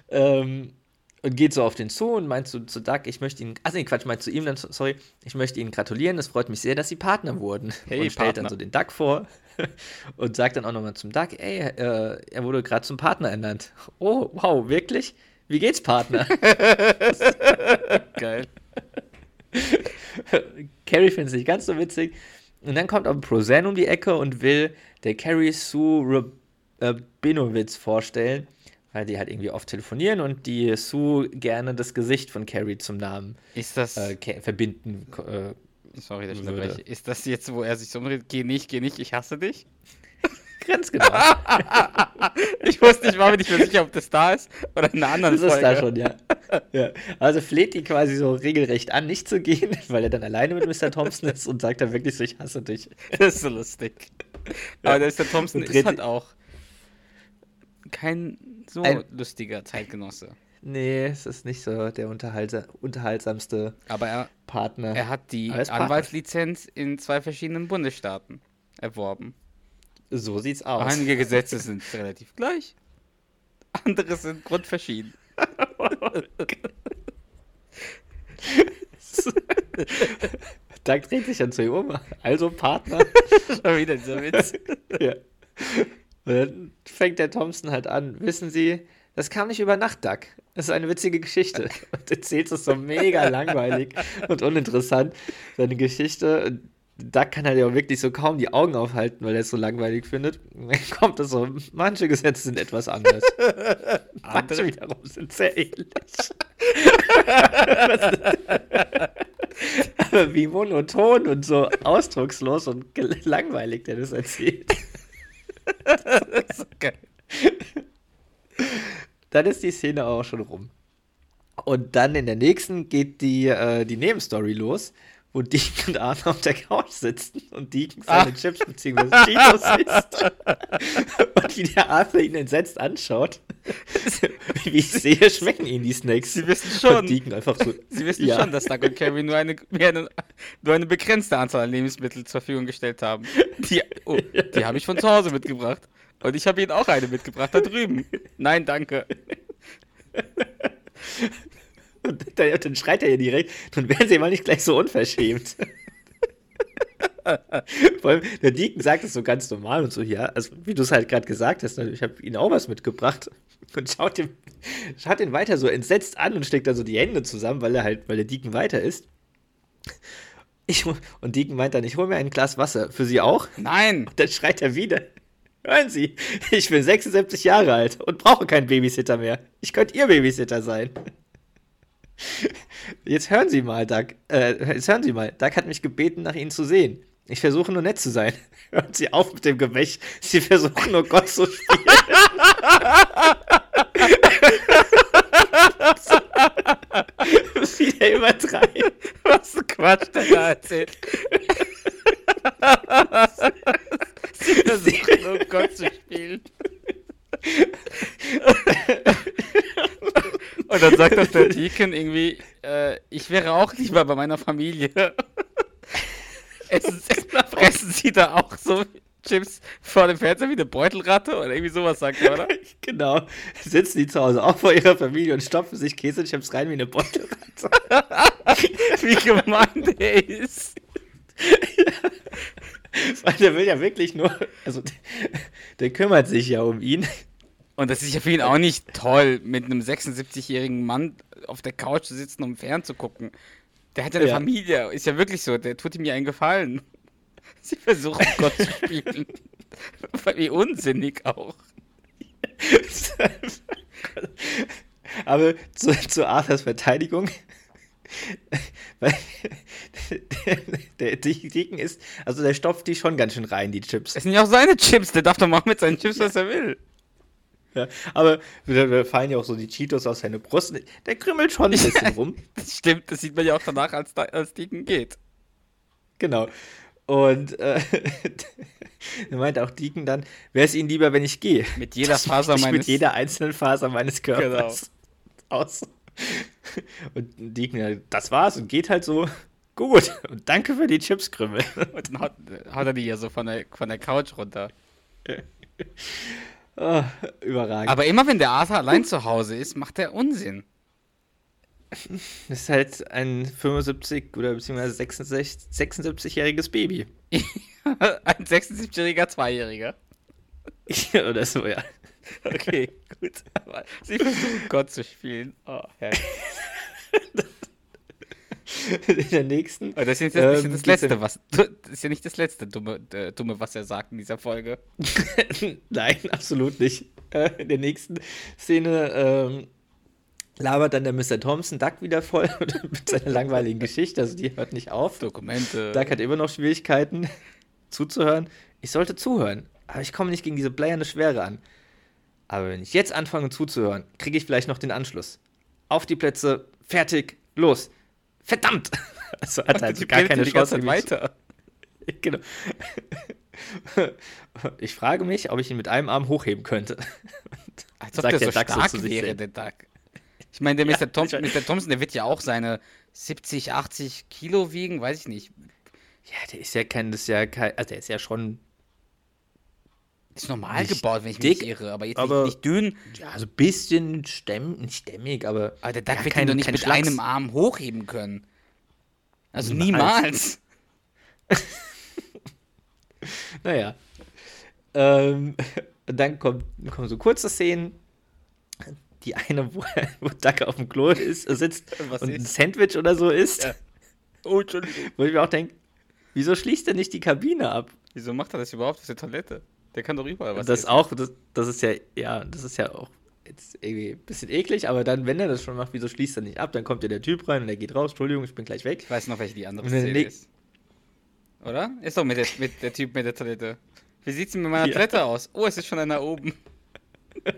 B: Ähm, und geht so auf den zu und meint zu, zu Doug, ich möchte ihn, ach nee, Quatsch, meint zu ihm dann, sorry, ich möchte Ihnen gratulieren, es freut mich sehr, dass Sie Partner wurden.
A: Hey,
B: und stellt
A: Partner.
B: dann so den Doug vor und sagt dann auch nochmal zum Doug, ey, äh, er wurde gerade zum Partner ernannt. Oh, wow, wirklich? Wie geht's, Partner?
A: Geil.
B: Carrie findet es nicht ganz so witzig. Und dann kommt auch Prozen um die Ecke und will der Carrie Sue Rabinowitz vorstellen, weil die halt irgendwie oft telefonieren und die Sue gerne das Gesicht von Carrie zum Namen
A: Ist das.
B: äh, verbinden. Äh,
A: sorry, dass ich. Ist das jetzt, wo er sich so umdreht? Geh nicht, geh nicht, ich hasse dich?
B: Ganz genau.
A: Ich wusste, ich war mir nicht mehr sicher, ob das da ist oder in einer anderen
B: Das ist da
A: Folge.
B: schon, ja. ja. Also fleht die quasi so regelrecht an, nicht zu gehen, weil er dann alleine mit Mr. Thompson ist und sagt dann wirklich so, ich hasse dich.
A: Das ist so lustig. Aber der Mr. Thompson ist halt auch kein so
B: Ein-
A: lustiger Zeitgenosse.
B: Nee, es ist nicht so der unterhaltsa unterhaltsamste
A: Aber er,
B: Partner.
A: er hat die. Anwaltslizenz in zwei verschiedenen Bundesstaaten erworben.
B: So sieht's aus.
A: Einige Gesetze sind relativ gleich, andere sind grundverschieden.
B: Doug dreht sich dann zu ihm um. Also Partner.
A: Schon wieder dieser Witz.
B: ja. Und dann fängt der Thompson halt an. Wissen Sie, das kam nicht über Nacht, Doug. Das ist eine witzige Geschichte. Und erzählt es so mega langweilig und uninteressant. Seine Geschichte. Und Doug kann halt ja auch wirklich so kaum die Augen aufhalten, weil er es so langweilig findet. Dann kommt es so, manche Gesetze sind etwas anders. manche wiederum sind sehr ähnlich. Aber wie monoton und so ausdruckslos und langweilig der das erzählt.
A: Das ist so geil.
B: Dann ist die Szene auch schon rum. Und dann in der nächsten geht die, äh, die Nebenstory los, wo Deacon und Arthur auf der Couch sitzen und Deacon seine
A: Ah.
B: Chips bzw. Cheetos isst. und wie der Arthur ihn entsetzt anschaut. wie ich sehe, schmecken ihn die Snacks.
A: Sie wissen schon.
B: Und Deacon einfach so.
A: Sie wissen
B: Ja.
A: schon, dass Doug und Carrie nur eine, nur eine begrenzte Anzahl an Lebensmitteln zur Verfügung gestellt haben. Die, oh, die habe ich von zu Hause mitgebracht. Und ich habe Ihnen auch eine mitgebracht, da drüben. Nein, danke.
B: Und dann, dann schreit er ja direkt, nun wären sie mal nicht gleich so unverschämt. Vor allem, der Deacon sagt es so ganz normal und so, ja, also wie du es halt gerade gesagt hast, ne, ich habe ihnen auch was mitgebracht und schaut, ihm, schaut ihn weiter so entsetzt an und steckt da so die Hände zusammen, weil er halt, weil der Deacon weiter ist. Ich, und Deacon meint dann, ich hole mir ein Glas Wasser. Für Sie auch?
A: Nein.
B: Und dann schreit er wieder. Hören Sie, ich bin 76 Jahre alt und brauche keinen Babysitter mehr. Ich könnte Ihr Babysitter sein. Jetzt hören Sie mal, Doug. Äh, jetzt hören Sie mal. Doug hat mich gebeten, nach Ihnen zu sehen. Ich versuche nur nett zu sein. Hören Sie auf mit dem Gewäsch. Sie versuchen nur Gott zu spielen. Wieder übertreiben.
A: Was für Quatsch der da erzählt. Sie versuchen nur Gott zu spielen. Dann sagt doch der Deacon irgendwie, äh, ich wäre auch lieber bei meiner Familie. Essen, fressen Sie da auch so Chips vor dem Fernseher wie eine Beutelratte? Oder irgendwie sowas sagt er, oder?
B: Genau. Sitzen die zu Hause auch vor ihrer Familie und stopfen sich Käsechips rein wie eine Beutelratte.
A: Wie gemein der ist.
B: Weil der will ja wirklich nur, also der kümmert sich ja um ihn.
A: Und das ist ja für ihn auch nicht toll, mit einem 76-jährigen Mann auf der Couch zu sitzen, um fern zu gucken. Der hat ja eine
B: Ja.
A: Familie, ist ja wirklich so, der tut ihm ja einen Gefallen. Sie versuchen Gott zu spielen. Wie unsinnig auch.
B: Aber zu, zu Arthurs Verteidigung, weil der, der Deacon ist, also der stopft die schon ganz schön rein, die Chips.
A: Es sind ja auch seine Chips, der darf doch machen mit seinen Chips, was er will.
B: Ja, aber da fallen ja auch so die Cheetos aus seiner Brust. Der krümmelt schon ein bisschen rum.
A: Das stimmt, das sieht man ja auch danach, als, da- als Deacon geht.
B: Genau. Und äh, er meint auch Deacon dann, wäre es Ihnen lieber, wenn ich gehe?
A: Mit jeder
B: Das
A: Faser meines-
B: Mit jeder einzelnen Faser meines Körpers aus. Und Deacon, das war's und geht halt so. Gut, und danke für die Chipskrümmel.
A: Und dann haut, haut er die ja so von der, von der Couch runter.
B: Oh, überragend.
A: Aber immer wenn der Arthur allein zu Hause ist, macht er Unsinn.
B: das ist halt ein 75 oder beziehungsweise 66 76-jähriges Baby.
A: Ein 76-jähriger Zweijähriger.
B: oder so, ja.
A: Okay, gut. Aber sie versuchen Gott zu spielen. Oh, herrlich.
B: in der nächsten.
A: Aber das ist jetzt
B: ähm,
A: das Letzte, was. Das ist ja nicht das Letzte, dumme, äh, dumme, was er sagt in dieser Folge.
B: Nein, absolut nicht. Äh, In der nächsten Szene ähm, labert dann der Mr. Thompson Duck wieder voll mit seiner langweiligen Geschichte. Also die hört nicht auf.
A: Dokumente.
B: Duck hat immer noch Schwierigkeiten zuzuhören. Ich sollte zuhören, aber ich komme nicht gegen diese bleierne Schwere an. Aber wenn ich jetzt anfange zuzuhören, kriege ich vielleicht noch den Anschluss. Auf die Plätze, fertig, los. Verdammt! Also hat er also
A: Die
B: gar keine
A: die
B: Chance. Zu-
A: weiter.
B: Genau. Ich frage mich, ob ich ihn mit einem Arm hochheben könnte.
A: Als ob
B: Sagt
A: der
B: der
A: so
B: Duck so
A: stark
B: sich
A: wäre,
B: selbst.
A: der Duck. Ich meine, der
B: Ja,
A: Mr. Thompson, Mr. Thompson, der wird ja auch seine 70, 80 Kilo wiegen, weiß ich nicht.
B: Ja, der ist ja kein, das ist ja kein, also der ist ja schon,
A: Ist normal
B: Nicht
A: gebaut, wenn ich
B: dick,
A: mich irre, aber jetzt
B: aber-
A: nicht, nicht dünn.
B: ja, also ein bisschen stämm, stämmig, aber.
A: Aber der Duck
B: ja,
A: wird
B: kein-
A: ihn doch nicht mit
B: Schlags.
A: einem Arm hochheben können. Also
B: Niemals.
A: niemals.
B: Naja. Ähm, und dann kommt, kommen so kurze Szenen. Die eine, wo, wo Duck auf dem Klo ist, sitzt
A: Was
B: und ein
A: ist?
B: Sandwich oder so isst.
A: Ja. Oh, Entschuldigung.
B: Wo ich mir auch denke, wieso schließt er nicht die Kabine ab?
A: Wieso macht er das überhaupt auf der Toilette? Der kann doch überall was
B: das
A: essen.
B: auch, das, das ist ja, ja, das ist ja auch jetzt irgendwie ein bisschen eklig, aber dann, wenn er das schon macht, wieso schließt er nicht ab? Dann kommt ja der Typ rein und der geht raus, Entschuldigung, ich bin gleich weg.
A: Ich weiß noch, welche die andere Szene ist. Oder? Ist doch mit der, mit der Typ mit der Toilette. Wie sieht's denn mit meiner
B: Ja.
A: Toilette aus? Oh, es ist schon einer oben.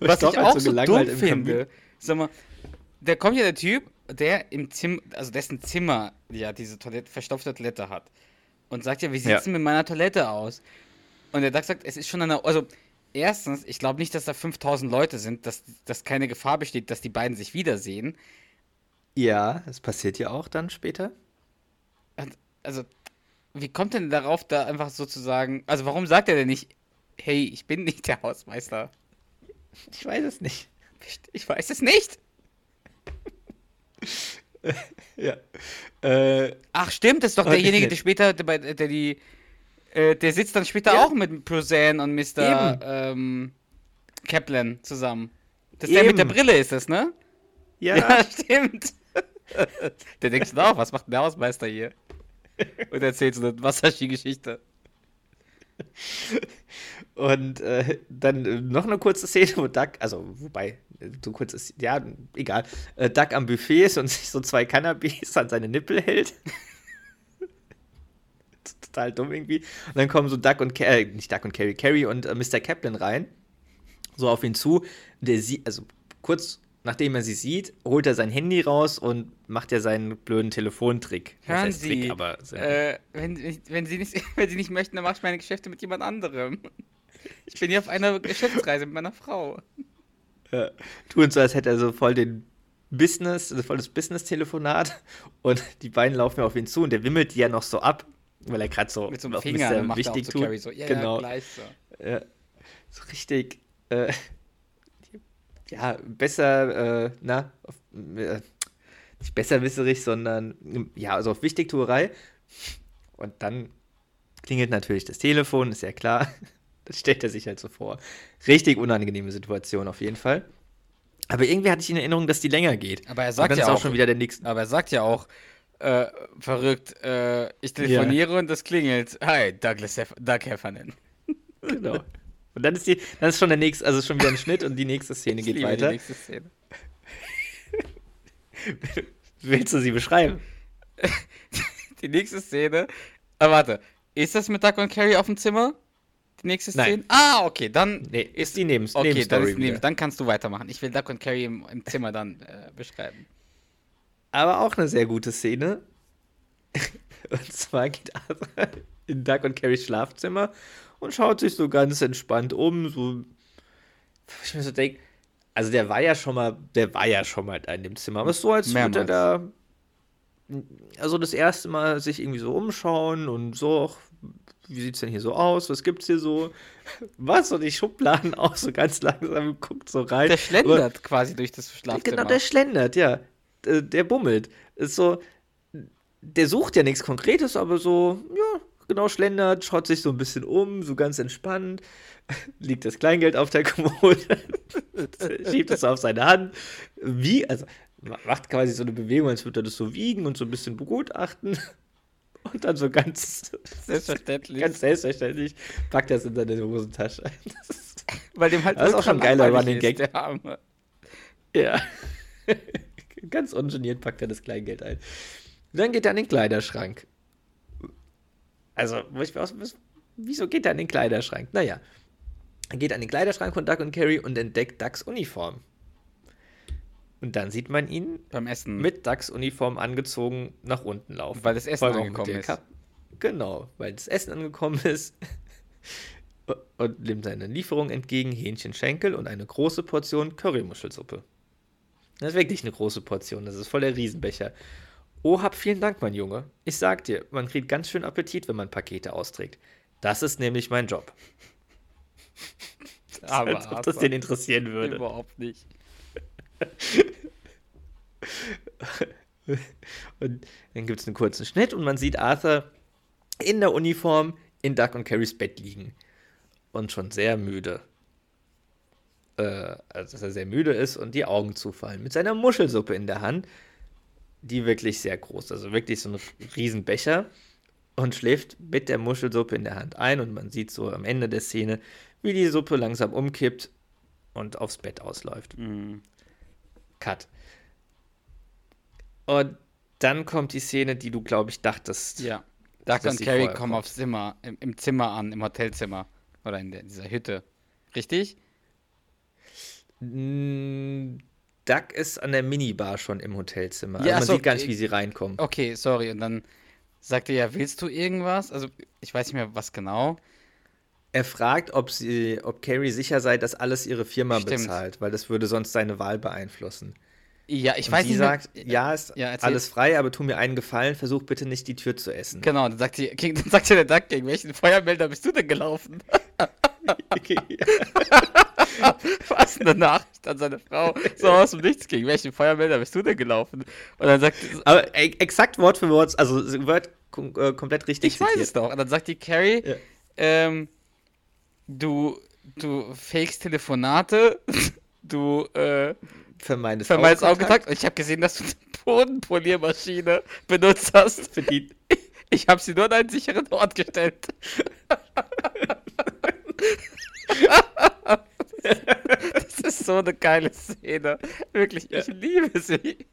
A: Was ich
B: halt
A: auch
B: so
A: so dumm finde. Sag mal, da kommt ja der Typ, der im Zimmer, also dessen Zimmer ja diese Toilette, verstopfte Toilette hat. Und sagt ja, wie sieht's
B: Ja.
A: denn mit meiner Toilette aus? Und der Duck sagt, es ist schon eine, also erstens, ich glaube nicht, dass da 5000 Leute sind, dass, dass keine Gefahr besteht, dass die beiden sich wiedersehen.
B: Ja, das passiert ja auch dann später.
A: Und, Also, wie kommt denn darauf, da einfach sozusagen, also warum sagt er denn nicht, hey, ich bin nicht der Hausmeister?
B: Ich weiß es nicht.
A: Ich weiß es nicht.
B: Ja. Äh,
A: Ach, stimmt, das ist doch derjenige, der später, der, der die, äh, der sitzt dann später
B: Ja.
A: auch mit Prozan und Mr. Ähm, Kaplan zusammen. Das ist der mit der. Brille, ist das, ne?
B: ja.
A: Ja, stimmt. der denkt sich auch, was macht der Hausmeister hier? Und erzählt so eine Wasserski-Geschichte.
B: Und äh, dann äh, noch eine kurze Szene, wo Duck, also wobei, äh, so kurz ist, ja, egal, äh, Duck am Buffet ist und sich so zwei Cannabis an seine Nippel hält. Total dumm irgendwie. Und dann kommen so Duck und, äh, nicht Duck und Carrie, Carrie und äh, Mr. Kaplan rein, so auf ihn zu. Der sieht, also kurz nachdem er sie sieht, holt er sein Handy raus und macht ja seinen blöden Telefontrick.
A: Hören
B: heißt Trick,
A: Sie,
B: aber
A: äh, wenn, wenn, Sie nicht, wenn Sie nicht möchten, dann mache ich meine Geschäfte mit jemand anderem. Ich bin hier auf einer Geschäftsreise mit meiner Frau.
B: Ja, tun so, als hätte er so voll den Business, also voll das Business-Telefonat und die beiden laufen auf ihn zu und der wimmelt die ja noch so ab, weil er gerade so
A: Mit so einem Finger macht er auch
B: wichtig
A: zu
B: tut.
A: So, ja,
B: genau.
A: ja, so.
B: Ja, so richtig, äh, ja, besser, äh, na, auf, äh, nicht besserwisserig, sondern, ja, also auf Wichtigtuerei. Und dann klingelt natürlich das Telefon, ist ja klar. Das stellt er sich halt so vor. Richtig unangenehme Situation auf jeden Fall. Aber irgendwie hatte ich in Erinnerung, dass die länger geht.
A: Aber er sagt ja
B: auch
A: auch,
B: schon wieder der nächste.
A: aber er sagt ja auch, äh, verrückt, äh, ich telefoniere und das klingelt. Hi, Douglas Hef Doug Heffernan.
B: Genau. Und dann ist die, dann ist schon der nächste, also schon wieder ein Schnitt und die nächste Szene
A: Ich
B: geht weiter.
A: Die nächste Szene.
B: Willst du sie beschreiben?
A: Die nächste Szene. Ah, warte. Ist das mit Doug und Carrie auf dem Zimmer? Die nächste
B: Nein.
A: Szene? Ah, okay, dann.
B: Nee, ist die Nebens
A: Okay, dann,
B: Nebenstory
A: ist neben, dann kannst du weitermachen. Ich will Doug und Carrie im, im Zimmer dann äh, beschreiben.
B: Aber auch eine sehr gute Szene. Und zwar geht Arthur in Doug und Carries Schlafzimmer und schaut sich so ganz entspannt um. So, ich mir so denke, also der war ja schon mal, der war ja schon mal da in dem Zimmer. Aber es ist so, als würde er da also das erste Mal sich irgendwie so umschauen und so, ach, wie sieht's denn hier so aus? Was gibt's hier so? Was? Und die Schubladen auch so ganz langsam guckt so rein.
A: Der
B: Aber-
A: schlendert quasi durch das Schlafzimmer.
B: Genau, der schlendert, ja. Der, der bummelt. Ist so, der sucht ja nichts Konkretes, aber so, ja, genau, schlendert, schaut sich so ein bisschen um, so ganz entspannt. Liegt das Kleingeld auf der Kommode, schiebt es auf seine Hand. Wie, also, macht quasi so eine Bewegung, als würde er das so wiegen und so ein bisschen begutachten. Und dann so ganz
A: Selbstverständlich.
B: ganz selbstverständlich packt er es in seine Hosentasche.
A: Weil dem halt
B: Das ist auch schon ein geiler Running Gag.
A: Der Arme.
B: ja. ganz ungeniert packt er das Kleingeld ein. Dann geht er an den Kleiderschrank. Also, wo ich mir aus, was, wieso geht er an den Kleiderschrank? Naja, er geht an den Kleiderschrank von Duck und Carrie und entdeckt Ducks Uniform. Und dann sieht man ihn
A: Beim Essen.
B: mit Ducks Uniform angezogen nach unten laufen.
A: Weil das Essen
B: mit
A: angekommen ist.
B: Kap- Genau, weil das Essen angekommen ist. Und nimmt seine Lieferung entgegen, Hähnchenschenkel und eine große Portion Currymuschelsuppe. Das ist wirklich eine große Portion, das ist voll der Riesenbecher. Oh, hab vielen Dank, mein Junge. Ich sag dir, man kriegt ganz schön Appetit, wenn man Pakete austrägt. Das ist nämlich mein Job.
A: aber,
B: Als ob das den interessieren würde.
A: Überhaupt nicht.
B: Und dann gibt es einen kurzen Schnitt und man sieht Arthur in der Uniform in Duck und Carries Bett liegen. Und schon sehr müde. Äh, also, dass er sehr müde ist und die Augen zufallen. Mit seiner Muschelsuppe in der Hand, die wirklich sehr groß. Also wirklich so ein Riesenbecher. Und schläft mit der Muschelsuppe in der Hand ein. Und man sieht so am Ende der Szene, wie die Suppe langsam umkippt und aufs Bett ausläuft.
A: Mhm.
B: Cut. Und dann kommt die Szene, die du, glaube ich, dachtest.
A: Ja. Duck
B: dass
A: und Carrie kommen
B: kommt.
A: aufs Zimmer, im, im Zimmer an, im Hotelzimmer. Oder in der, dieser Hütte. Richtig?
B: Duck ist an der Minibar schon im Hotelzimmer. Also
A: Ja,
B: man
A: so,
B: sieht gar nicht,
A: äh,
B: wie sie reinkommen.
A: Okay, sorry. Und dann sagt er ja, willst du irgendwas? Also, ich weiß nicht mehr, was genau.
B: Er fragt, ob sie, ob Carrie sicher sei, dass alles ihre Firma
A: Stimmt.
B: bezahlt, weil das würde sonst seine Wahl beeinflussen.
A: Ja, ich
B: Und
A: weiß
B: sie
A: nicht
B: sagt,
A: mehr.
B: ja, ist
A: Ja,
B: alles frei, aber tu mir einen Gefallen, versuch bitte nicht die Tür zu essen.
A: Genau, dann sagt, sie, gegen- dann sagt ja der Duck, gegen welchen Feuermelder bist du denn gelaufen? Was eine Nachricht an seine Frau. So aus dem Nichts, gegen welchen Feuermelder bist du denn gelaufen? Und dann sagt
B: aber e- exakt Wort für Wort, also kom äh, komplett richtig
A: ich weiß es doch. Und dann sagt die Carrie,
B: Ja.
A: ähm, du, du fakest Telefonate, du äh,
B: Vermeidest
A: vermeidest.
B: Augenkontakt.
A: Und ich habe gesehen, dass du eine Bodenpoliermaschine benutzt hast.
B: Für die,
A: Ich habe sie nur an einen sicheren Ort gestellt. Das ist so eine geile Szene. Wirklich, ich liebe sie.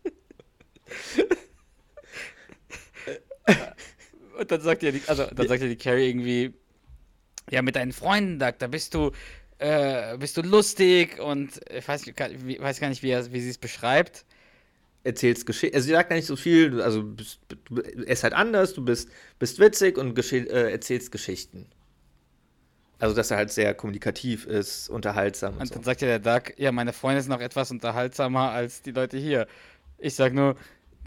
A: Und dann sagt ja die, also dann sagt ja die Carrie irgendwie, ja, mit deinen Freunden, Doug, da bist du, äh, bist du lustig und ich weiß, gar- wie- weiß gar nicht, wie, er, wie sie es beschreibt.
B: erzählst Geschichten. Also sie sagt gar nicht so viel, du- also bist, du, er ist halt anders, du bist, bist witzig und gesche äh, erzählst Geschichten. Also dass er halt sehr kommunikativ ist, unterhaltsam und,
A: Und
B: so.
A: dann sagt ja der Doug, ja, meine Freunde sind noch etwas unterhaltsamer als die Leute hier. Ich sag nur,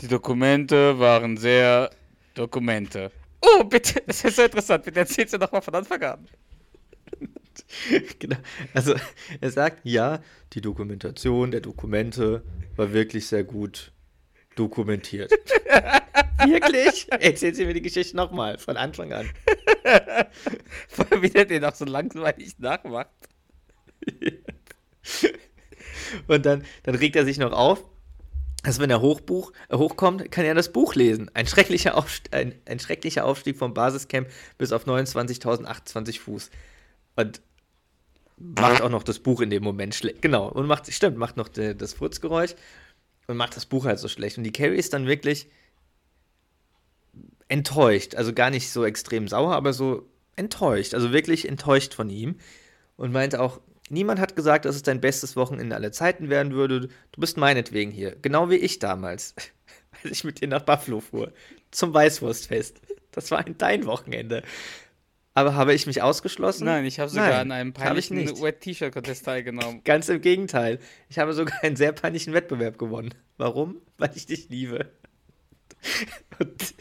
A: die Dokumente waren sehr Dokumente. Oh, bitte, das ist so interessant. Bitte erzählst du doch mal von Anfang an.
B: genau. Also er sagt, ja, die Dokumentation der Dokumente war wirklich sehr gut dokumentiert. wirklich? Erzählen Sie mir die Geschichte nochmal, von Anfang an.
A: Vor allem, wie der den auch so langweilig nachmacht.
B: Und dann, dann regt er sich noch auf, dass wenn er hochbuch, äh, hochkommt, kann er das Buch lesen. Ein schrecklicher, Aufst ein, ein schrecklicher Aufstieg vom Basiscamp bis auf 29.028 Fuß. Und macht auch noch das Buch in dem Moment schlecht. Genau, und macht, stimmt, macht noch de, das Furzgeräusch und macht das Buch halt so schlecht. Und die Carrie ist dann wirklich enttäuscht. Also gar nicht so extrem sauer, aber so enttäuscht. Also wirklich enttäuscht von ihm. Und meint auch, niemand hat gesagt, dass es dein bestes Wochenende aller Zeiten werden würde. Du bist meinetwegen hier. Genau wie ich damals. Als ich mit dir nach Buffalo fuhr. Zum Weißwurstfest. Das war ein dein Wochenende. Aber habe ich mich ausgeschlossen?
A: Nein, ich habe sogar
B: Nein,
A: an einem peinlichen. Wet-T-Shirt-Contest teilgenommen.
B: Ganz im Gegenteil. Ich habe sogar einen sehr peinlichen Wettbewerb gewonnen. Warum? Weil ich dich liebe. Und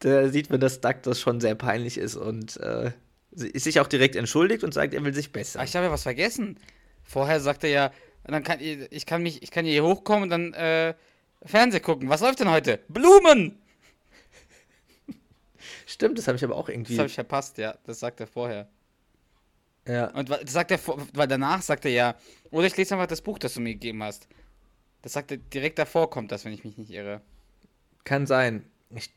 B: da sieht man, dass Duck das schon sehr peinlich ist und äh, sich auch direkt entschuldigt und sagt, er will sich
A: Ah,
B: bessern.
A: ich habe ja was vergessen. Vorher sagte er ja, dann kann ich, ich kann mich, ich kann hier hochkommen und dann äh, Fernseh gucken. Was läuft denn heute? Blumen!
B: Stimmt, das habe ich aber auch
A: Das
B: irgendwie.
A: habe ich verpasst, ja. Das sagt er vorher.
B: ja.
A: Und das sagt er, weil danach sagt er ja, oder ich lese einfach das Buch, das du mir gegeben hast. Das sagte direkt davor kommt das, wenn ich mich nicht irre.
B: Kann sein. Ich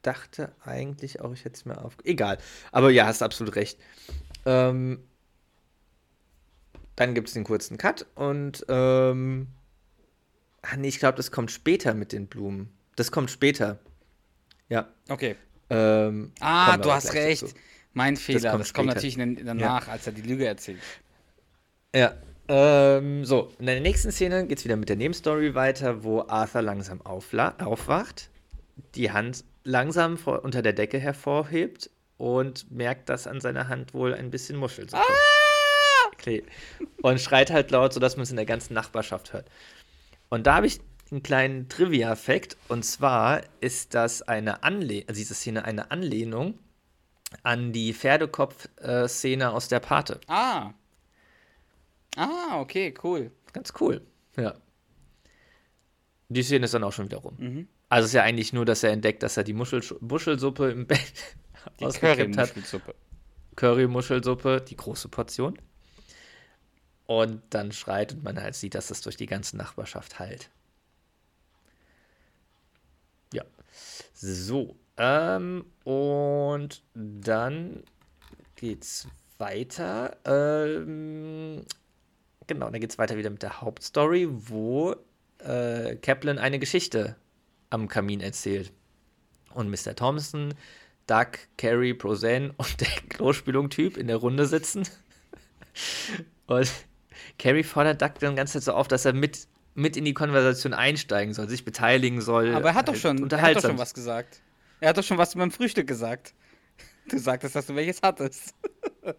B: dachte eigentlich auch, ich hätte es mir auf. Egal. Aber ja, hast absolut recht. Ähm, dann gibt es den kurzen Cut und ähm, ach nee, ich glaube, das kommt später mit den Blumen. Das kommt später. Ja.
A: Okay.
B: Ähm,
A: Ah, du hast recht.
B: dazu.
A: Mein Fehler. Das
B: kommt
A: kommt,
B: später.
A: natürlich danach, als er die Lüge erzählt.
B: Ja. Ähm, so, in der nächsten Szene geht es wieder mit der Nebenstory weiter, wo Arthur langsam aufwacht, die Hand langsam vor, unter der Decke hervorhebt und merkt, dass an seiner Hand wohl ein bisschen Muschelsuppe klebt. Und schreit halt laut, sodass man es in der ganzen Nachbarschaft hört. Und da habe ich einen kleinen Trivia-Fact, und zwar ist das eine Anlehnung, also diese Szene eine Anlehnung an die Pferdekopf-Szene aus der Pate.
A: Ah. Ah, okay, cool.
B: Ganz cool. Ja. Die Szene ist dann auch schon wieder rum.
A: Mhm.
B: Also es ist ja eigentlich nur, dass er entdeckt, dass er die Muschel Muschelsuppe im Bett
A: Die
B: ausgekippt hat.
A: Currymuschelsuppe.
B: Curry-Muschelsuppe, die große Portion. Und dann schreit und man halt sieht, dass das durch die ganze Nachbarschaft halt. So. Ähm, und dann geht's weiter. Ähm, genau, dann geht's weiter wieder mit der Hauptstory, wo äh, Kaplan eine Geschichte am Kamin erzählt. Und Mr. Thompson, Doug, Carrie, Prozen und der Klospülung-Typ in der Runde sitzen. Und Carrie fordert Doug dann ganze Zeit so auf, dass er mit, mit in die Konversation einsteigen soll, sich beteiligen soll.
A: Aber er hat doch
B: halt
A: schon, er hat doch schon was gesagt. Er hat doch schon was beim Frühstück gesagt. Du sagtest, dass du welches hattest.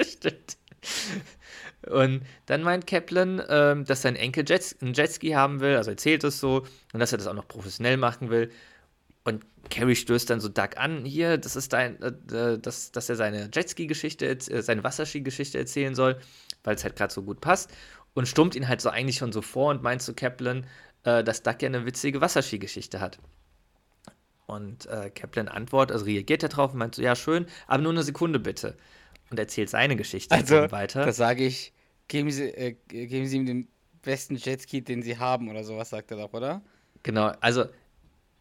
B: Stimmt. Und dann meint Kaplan, ähm, dass sein Enkel Jets, einen Jetski haben will, also erzählt es so, und dass er das auch noch professionell machen will. Und Carrie stößt dann so Doug an, hier, das ist dein, äh, dass, dass er seine Jetski-Geschichte, äh, seine Wasserski-Geschichte erzählen soll, weil es halt gerade so gut passt. Und stummt ihn halt so eigentlich schon so vor und meint zu Kaplan, äh, dass Doug ja eine witzige Wasserski-Geschichte hat. Und äh, Kaplan antwortet, also reagiert er drauf und meint so, ja, schön, aber nur eine Sekunde bitte. Und erzählt seine Geschichte
A: Also,
B: dann weiter.
A: da sage ich, geben Sie, äh, geben Sie ihm den besten Jetski, den Sie haben oder sowas, sagt er doch, oder?
B: Genau, also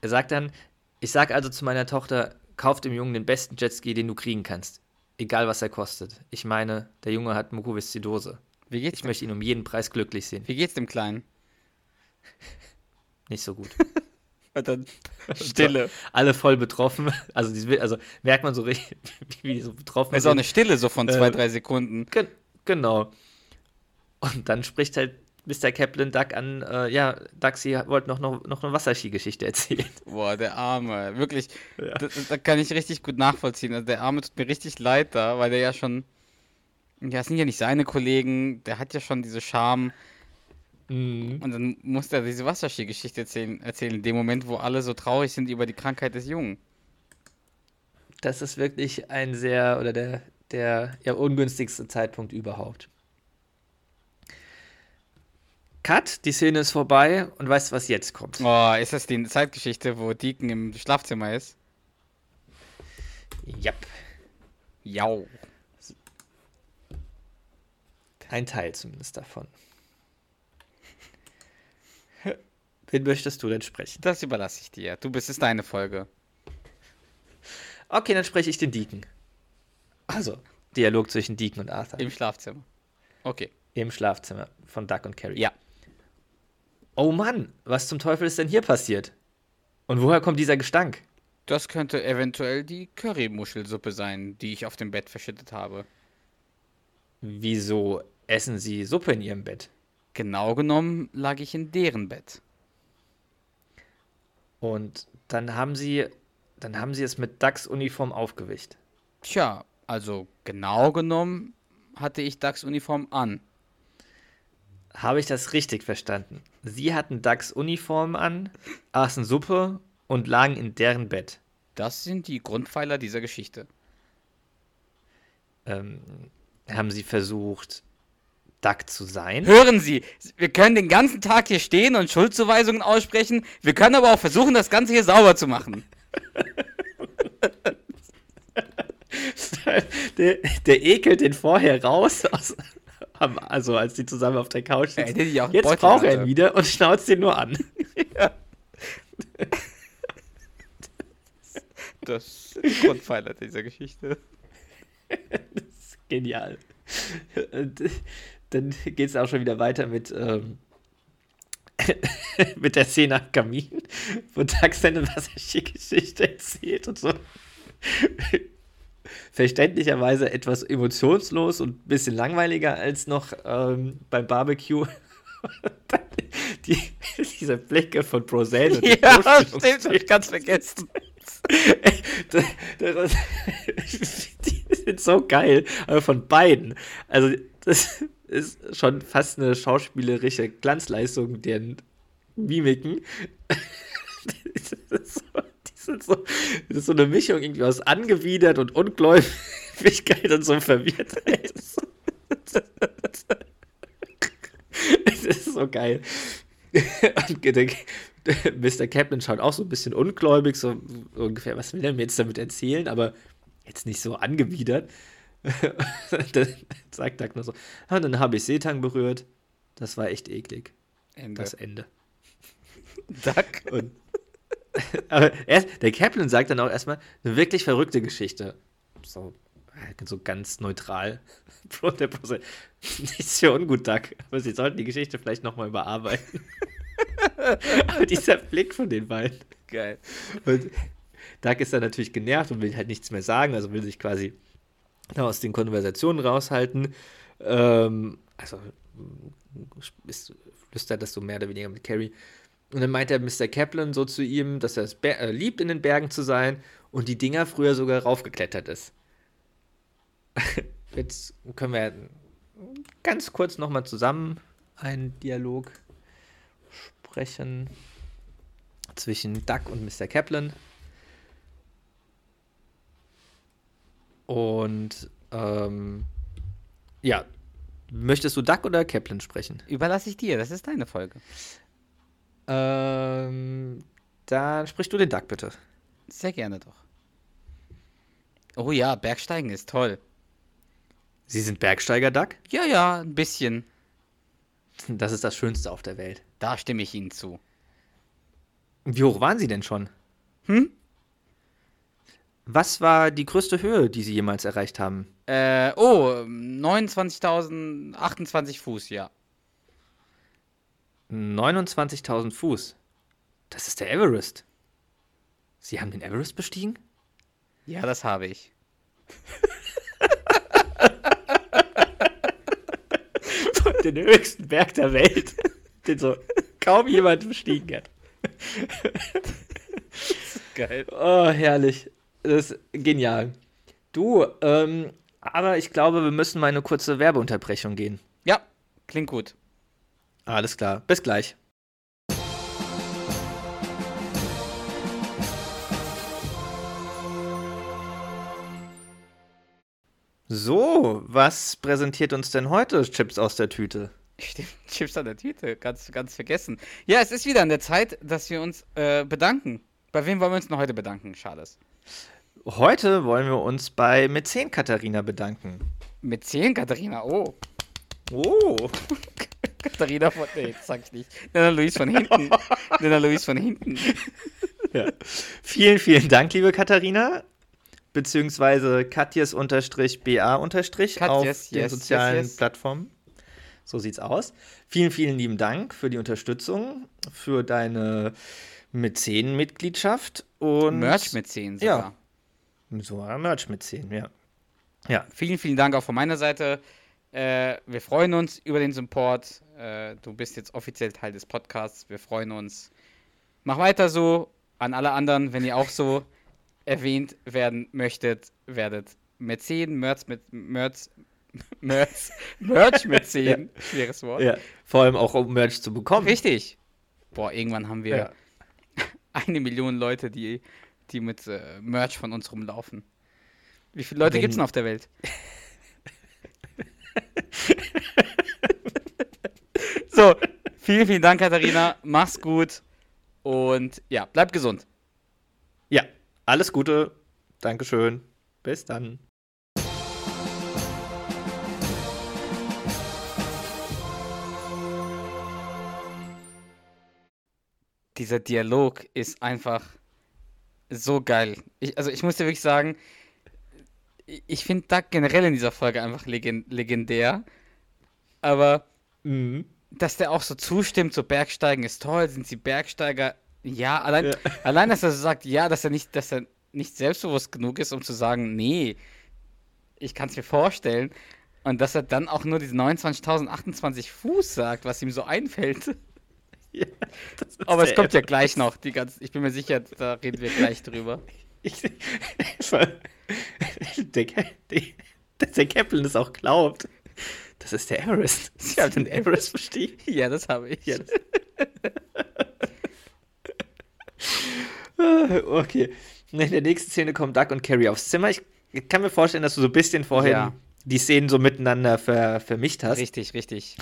B: er sagt dann, ich sag also zu meiner Tochter, kauf dem Jungen den besten Jetski, den du kriegen kannst. Egal was er kostet. Ich meine, der Junge hat Mukoviszidose.
A: Wie geht's,
B: Ich möchte ihn um jeden Preis glücklich sehen.
A: wie geht's dem Kleinen?
B: Nicht so gut.
A: Und dann Stille.
B: Alle voll betroffen. Also, die, also merkt man so richtig, wie die so betroffen
A: Es ist auch
B: sind.
A: eine Stille so von
B: Äh,
A: zwei, drei Sekunden.
B: Gen genau. Und dann spricht halt Mr. Kaplan Duck an, äh, ja, Duck, Sie wollten noch, noch, noch eine Wasserski-Geschichte erzählen.
A: Boah, der Arme. Wirklich,
B: Ja.
A: da, da kann ich richtig gut nachvollziehen. Also der Arme tut mir richtig leid da, weil der ja schon. Ja, es sind ja nicht seine Kollegen, der hat ja schon diese Scham.
B: Mhm.
A: Und dann muss er diese Wasserski-Geschichte erzählen, erzählen, in dem Moment, wo alle so traurig sind über die Krankheit des Jungen.
B: Das ist wirklich ein sehr, oder der, der ja, ungünstigste Zeitpunkt überhaupt. Cut, die Szene ist vorbei und weißt du, was jetzt kommt?
A: Oh, ist das die Zeitgeschichte, wo Deacon im Schlafzimmer ist?
B: Yep.
A: Jau.
B: Ein Teil zumindest davon. Wen möchtest du denn sprechen?
A: Das überlasse ich dir. Du bist, es deine Folge.
B: Okay, dann spreche ich den Deacon. Also, Dialog zwischen Deacon und Arthur
A: Im Schlafzimmer. Okay.
B: im Schlafzimmer von Duck und Carrie.
A: Ja.
B: Oh Mann, was zum Teufel ist denn hier passiert? Und woher kommt dieser Gestank?
A: Das könnte eventuell die Currymuschelsuppe sein, die ich auf dem Bett verschüttet habe.
B: Wieso essen Sie Suppe in Ihrem Bett?
A: Genau genommen lag ich in deren Bett.
B: Und dann haben Sie, dann haben Sie es mit Ducks Uniform aufgewischt.
A: Tja, also genau genommen hatte ich Dax Uniform an.
B: Habe ich das richtig verstanden? Sie hatten Ducks Uniform an, aßen Suppe und lagen in deren Bett.
A: Das sind die Grundpfeiler dieser Geschichte.
B: Ähm, haben Sie versucht, Duck zu sein?
A: Hören Sie, wir können den ganzen Tag hier stehen und Schuldzuweisungen aussprechen. Wir können aber auch versuchen, das Ganze hier sauber zu machen.
B: der, der ekelt den vorher raus aus, also als die zusammen auf der Couch
A: Ja,
B: sitzen.
A: einen
B: Jetzt
A: Beutel
B: braucht er ihn wieder und schnauzt ihn nur an.
A: Das ist der Grundpfeiler dieser Geschichte.
B: Das ist genial. Dann geht es auch schon wieder weiter mit, ähm, mit der Szene am Kamin, wo Doug seine Wasserski-Geschichte erzählt und so. Verständlicherweise etwas emotionslos und ein bisschen langweiliger als noch ähm, beim Barbecue. Die, diese Blicke von Brosel und
A: Ja, stimmt, hab ich ganz vergessen.
B: das, das, die sind so geil, aber von beiden. Also, das ist schon fast eine schauspielerische Glanzleistung, deren Mimiken. Das ist so, das ist so eine Mischung irgendwie aus angewidert und Ungläubigkeit und so Verwirrtheit. Das ist so geil. Und Mr. Kaplan schaut auch so ein bisschen ungläubig, so ungefähr, was will er mir jetzt damit erzählen, aber jetzt nicht so angewidert. dann sagt Doug nur so, ah, dann habe ich Seetang berührt. Das war echt eklig.
A: Ende.
B: Das Ende.
A: Duck.
B: Und, aber erst, der Kaplan sagt dann auch erstmal eine wirklich verrückte Geschichte. So, äh, so ganz neutral. Bro, der nichts für ungut, Doug. Aber sie sollten die Geschichte vielleicht nochmal überarbeiten. aber dieser Blick von den beiden.
A: Geil.
B: Und Doug ist dann natürlich genervt und will halt nichts mehr sagen, also will sich quasi aus den Konversationen raushalten. Ähm, also ist, flüstert das so mehr oder weniger mit Carrie. Und dann meint er Mr. Kaplan so zu ihm, dass er es äh, liebt, in den Bergen zu sein und die Dinger früher sogar raufgeklettert ist. Jetzt können wir ganz kurz nochmal zusammen einen Dialog sprechen zwischen Duck und Mr. Kaplan. Und ähm, ja, möchtest du Duck oder Kaplan sprechen?
A: Überlasse ich dir, das ist deine Folge.
B: Ähm, dann sprichst du den Duck bitte.
A: Sehr gerne doch. Oh ja, Bergsteigen ist toll.
B: Sie sind Bergsteiger, Duck?
A: Ja, ja, ein bisschen.
B: Das ist das Schönste auf der Welt.
A: Da stimme ich Ihnen zu.
B: Wie hoch waren Sie denn schon?
A: Hm?
B: Was war die größte Höhe, die Sie jemals erreicht haben?
A: Äh, oh, 29.000, 28 Fuß, ja.
B: 29.000 Fuß. Das ist der Everest. Sie haben den Everest bestiegen?
A: Ja, das habe ich.
B: den höchsten Berg der Welt, den so kaum jemand bestiegen hat.
A: Geil.
B: Oh, herrlich. Das ist genial. Du, ähm, aber ich glaube, wir müssen mal eine kurze Werbeunterbrechung gehen.
A: Ja, klingt gut.
B: Alles klar. Bis gleich. So, was präsentiert uns denn heute Chips aus der Tüte?
A: Stimmt, Chips an der Tüte, ganz, ganz vergessen. Ja, es ist wieder an der Zeit, dass wir uns äh, bedanken. Bei wem wollen wir uns denn heute bedanken, Charles?
B: Heute wollen wir uns bei Mäzen Katharina bedanken.
A: 10, Katharina, oh.
B: Oh.
A: Katharina von, nee, das sag ich nicht. Nena Luis von hinten. Nena Luis von hinten.
B: Ja. Vielen, vielen Dank, liebe Katharina. Beziehungsweise Katjes-BA unterstrich auf
A: Katjes,
B: den
A: yes,
B: sozialen
A: yes, yes.
B: Plattformen. So sieht's aus. Vielen, vielen lieben Dank für die Unterstützung, für deine Mäzen-Mitgliedschaft und
A: Merch mit 10
B: Ja. So ein Merch mit 10, ja. Ja,
A: Vielen, vielen Dank auch von meiner Seite. Äh, wir freuen uns über den Support. Äh, du bist jetzt offiziell Teil des Podcasts. Wir freuen uns. Mach weiter so. An alle anderen, wenn ihr auch so erwähnt werden möchtet, werdet Mäzen, Merch mit Merch, Merch, Merch mit 10. Schweres Wort.
B: ja. Vor allem auch um Merch zu bekommen.
A: Richtig. Boah, irgendwann haben wir
B: Ja.
A: eine Million Leute, die, die mit äh, Merch von uns rumlaufen. Wie viele Leute gibt es denn auf der Welt? so, vielen, vielen Dank, Katharina. Mach's gut. Und ja, bleib gesund.
B: Ja, alles Gute. Dankeschön. Bis dann.
A: Dieser Dialog ist einfach so geil. Ich, also ich muss dir wirklich sagen, ich- finde Doug generell in dieser Folge einfach legen, legendär. Aber
B: Mhm.
A: dass der auch so zustimmt, so Bergsteigen ist toll, sind sie Bergsteiger? Ja, allein,
B: Ja.
A: allein dass er so sagt, ja, dass er nicht, dass er nicht selbstbewusst genug ist, um zu sagen, nee, ich kann es mir vorstellen. Und dass er dann auch nur diese 29.028 Fuß sagt, was ihm so einfällt.
B: Ja, das
A: Aber es kommt ja gleich noch. Die ganze, ich bin mir sicher, da reden wir gleich drüber.
B: Ich, der, dass der Kaplan es auch glaubt. Das ist der Everest. Sie haben den Everest bestiegen.
A: Ja, das habe ich.
B: Ja, Okay. In der nächsten Szene kommen Doug und Carrie aufs Zimmer. Ich kann mir vorstellen, dass du so ein bisschen vorhin
A: Ja.
B: die Szenen so miteinander ver vermischt hast.
A: Richtig, richtig.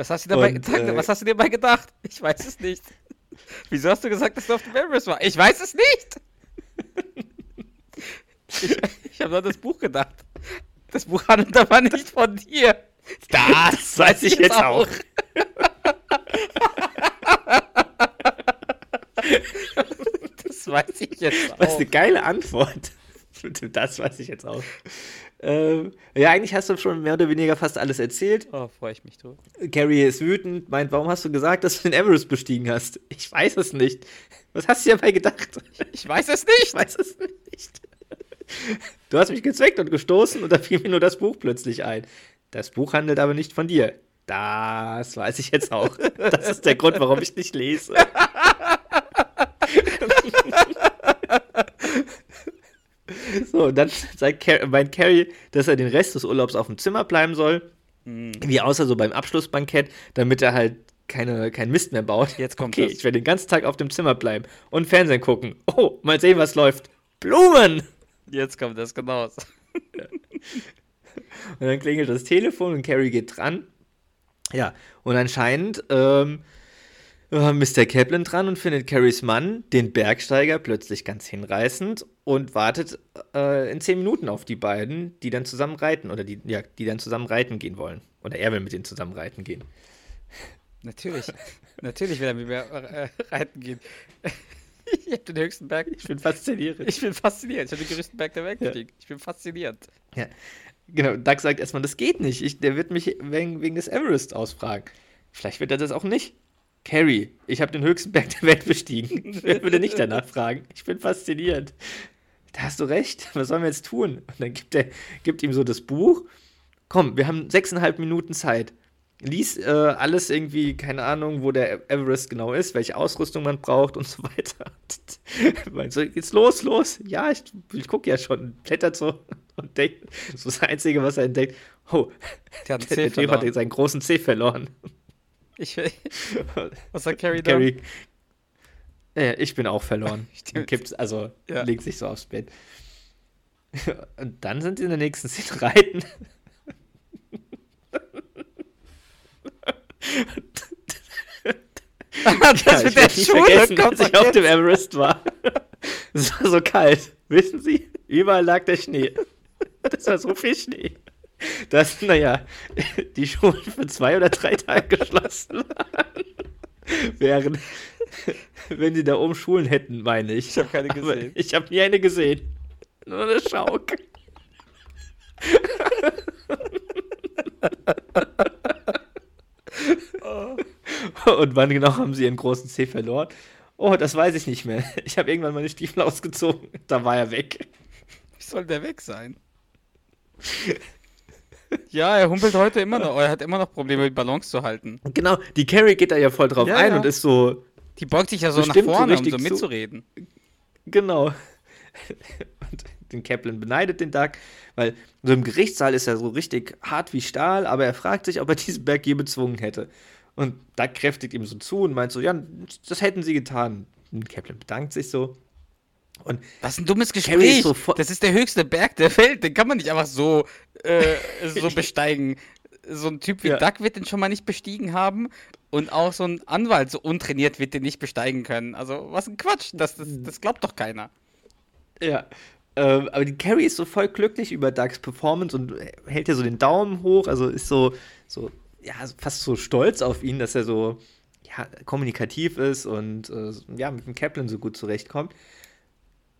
A: Was hast, du dabei
B: Und,
A: gedacht?
B: äh,
A: Was hast du dir dabei gedacht? Ich weiß es nicht. Wieso hast du gesagt, dass du auf dem Everest warst? Ich weiß es nicht! Ich, ich habe nur an das Buch gedacht. Das Buch handelt aber nicht von dir. Das,
B: weiß ich jetzt auch.
A: Das weiß ich jetzt
B: Was
A: auch.
B: eine geile Antwort. Das weiß ich jetzt auch. Ähm, ja, eigentlich hast du schon mehr oder weniger fast alles erzählt.
A: Oh, freue ich mich drüber.
B: Carrie ist wütend, meint, warum hast du gesagt, dass du den Everest bestiegen hast? Ich weiß es nicht. Was hast du dir dabei gedacht?
A: Ich weiß es
B: Ich
A: nicht.
B: weiß es nicht. Du hast mich gezweckt und gestoßen und da fiel mir nur das Buch plötzlich ein. Das Buch handelt aber nicht von dir. Das weiß ich jetzt auch. Das ist der Grund, warum ich nicht lese. So, und dann sagt Car meint Carrie, dass er den Rest des Urlaubs auf dem Zimmer bleiben soll.
A: Hm.
B: Wie außer so beim Abschlussbankett, damit er halt keine, keinen Mist mehr baut.
A: Jetzt kommt
B: okay,
A: das.
B: ich werde den ganzen Tag auf dem Zimmer bleiben und Fernsehen gucken. Oh, mal sehen, was läuft. Blumen!
A: Jetzt kommt das genau.
B: Und dann klingelt das Telefon und Carrie geht dran. Ja, und anscheinend ähm, Mr. Kaplan dran und findet Carries Mann, den Bergsteiger, plötzlich ganz hinreißend und wartet äh, in zehn Minuten auf die beiden, die dann zusammen reiten oder die, ja, die dann zusammen reiten gehen wollen. Oder er will mit denen zusammen reiten gehen.
A: Natürlich. Natürlich will er mit mir äh, reiten gehen. Ich habe den höchsten Berg.
B: Ich bin faszinierend.
A: Ich bin fasziniert. Ich habe den größten Berg der Welt
B: Ja.
A: Ich bin fasziniert.
B: Ja. Genau, Doug sagt erstmal, das geht nicht. Ich, der wird mich wegen, wegen des Everest ausfragen. Vielleicht wird er das auch nicht. Carrie, ich habe den höchsten Berg der Welt bestiegen. Wer würde nicht danach fragen? Ich bin fasziniert. Da hast du recht. Was sollen wir jetzt tun? Und dann gibt er gibt ihm so das Buch. Komm, wir haben sechseinhalb Minuten Zeit. Lies äh, alles irgendwie, keine Ahnung, wo der Everest genau ist, welche Ausrüstung man braucht und so weiter. Meinst du, jetzt los, los. Ja, ich, ich gucke ja schon. Blättert so und denkt, ist das Einzige, was er entdeckt. Oh,
A: Der
B: der, der Typ hat seinen großen C verloren.
A: Ich, was sagt Carrie dann?
B: Carrie. Äh, ich bin auch verloren. Kippt, also
A: Ja.
B: legt sich so aufs Bett. Und dann sind sie in der nächsten Szene reiten.
A: das
B: Ja,
A: mit
B: ich
A: der Schule
B: vergessen, als ich auf dem Everest war. Es war so kalt. Wissen Sie? Überall lag der Schnee. Das war so viel Schnee. Dass, naja, die Schulen für zwei oder drei Tage geschlossen waren. Während, wenn sie da oben Schulen hätten, meine ich.
A: Ich habe keine
B: Aber
A: gesehen.
B: ich habe nie eine gesehen. Nur eine Schaukel. Und wann genau haben sie ihren großen C verloren? Oh, das weiß ich nicht mehr. Ich habe irgendwann meine Stiefel ausgezogen. Da war er weg.
A: Wie soll der weg sein? Ja, er humpelt heute immer noch. Er hat immer noch Probleme, die Balance zu halten.
B: Genau, die Carrie geht da ja voll drauf
A: Ja,
B: ein
A: ja.
B: und ist so,
A: Die beugt sich ja so
B: so
A: nach vorne, um
B: richtig
A: so
B: zu-
A: mitzureden.
B: genau. Und den Kaplan beneidet den Doug, weil so im Gerichtssaal ist er so richtig hart wie Stahl, aber er fragt sich, ob er diesen Berg je bezwungen hätte. Und Doug kräftigt ihm so zu und meint so, ja, das hätten sie getan. Und Kaplan bedankt sich so. Und
A: Was ein dummes Gespräch.
B: so
A: das ist der höchste Berg der Welt. Den kann man nicht einfach so, äh, so besteigen. So ein Typ wie
B: Ja.
A: Duck wird den schon mal nicht bestiegen haben. Und auch so ein Anwalt, so untrainiert, wird den nicht besteigen können. Also, was ein Quatsch. Das, das, das glaubt doch keiner.
B: Ja. Ähm, aber die Carrie ist so voll glücklich über Dougs Performance und hält ja so den Daumen hoch, also ist so, so, ja, fast so stolz auf ihn, dass er so, ja, kommunikativ ist und äh, ja, mit dem Kaplan so gut zurechtkommt,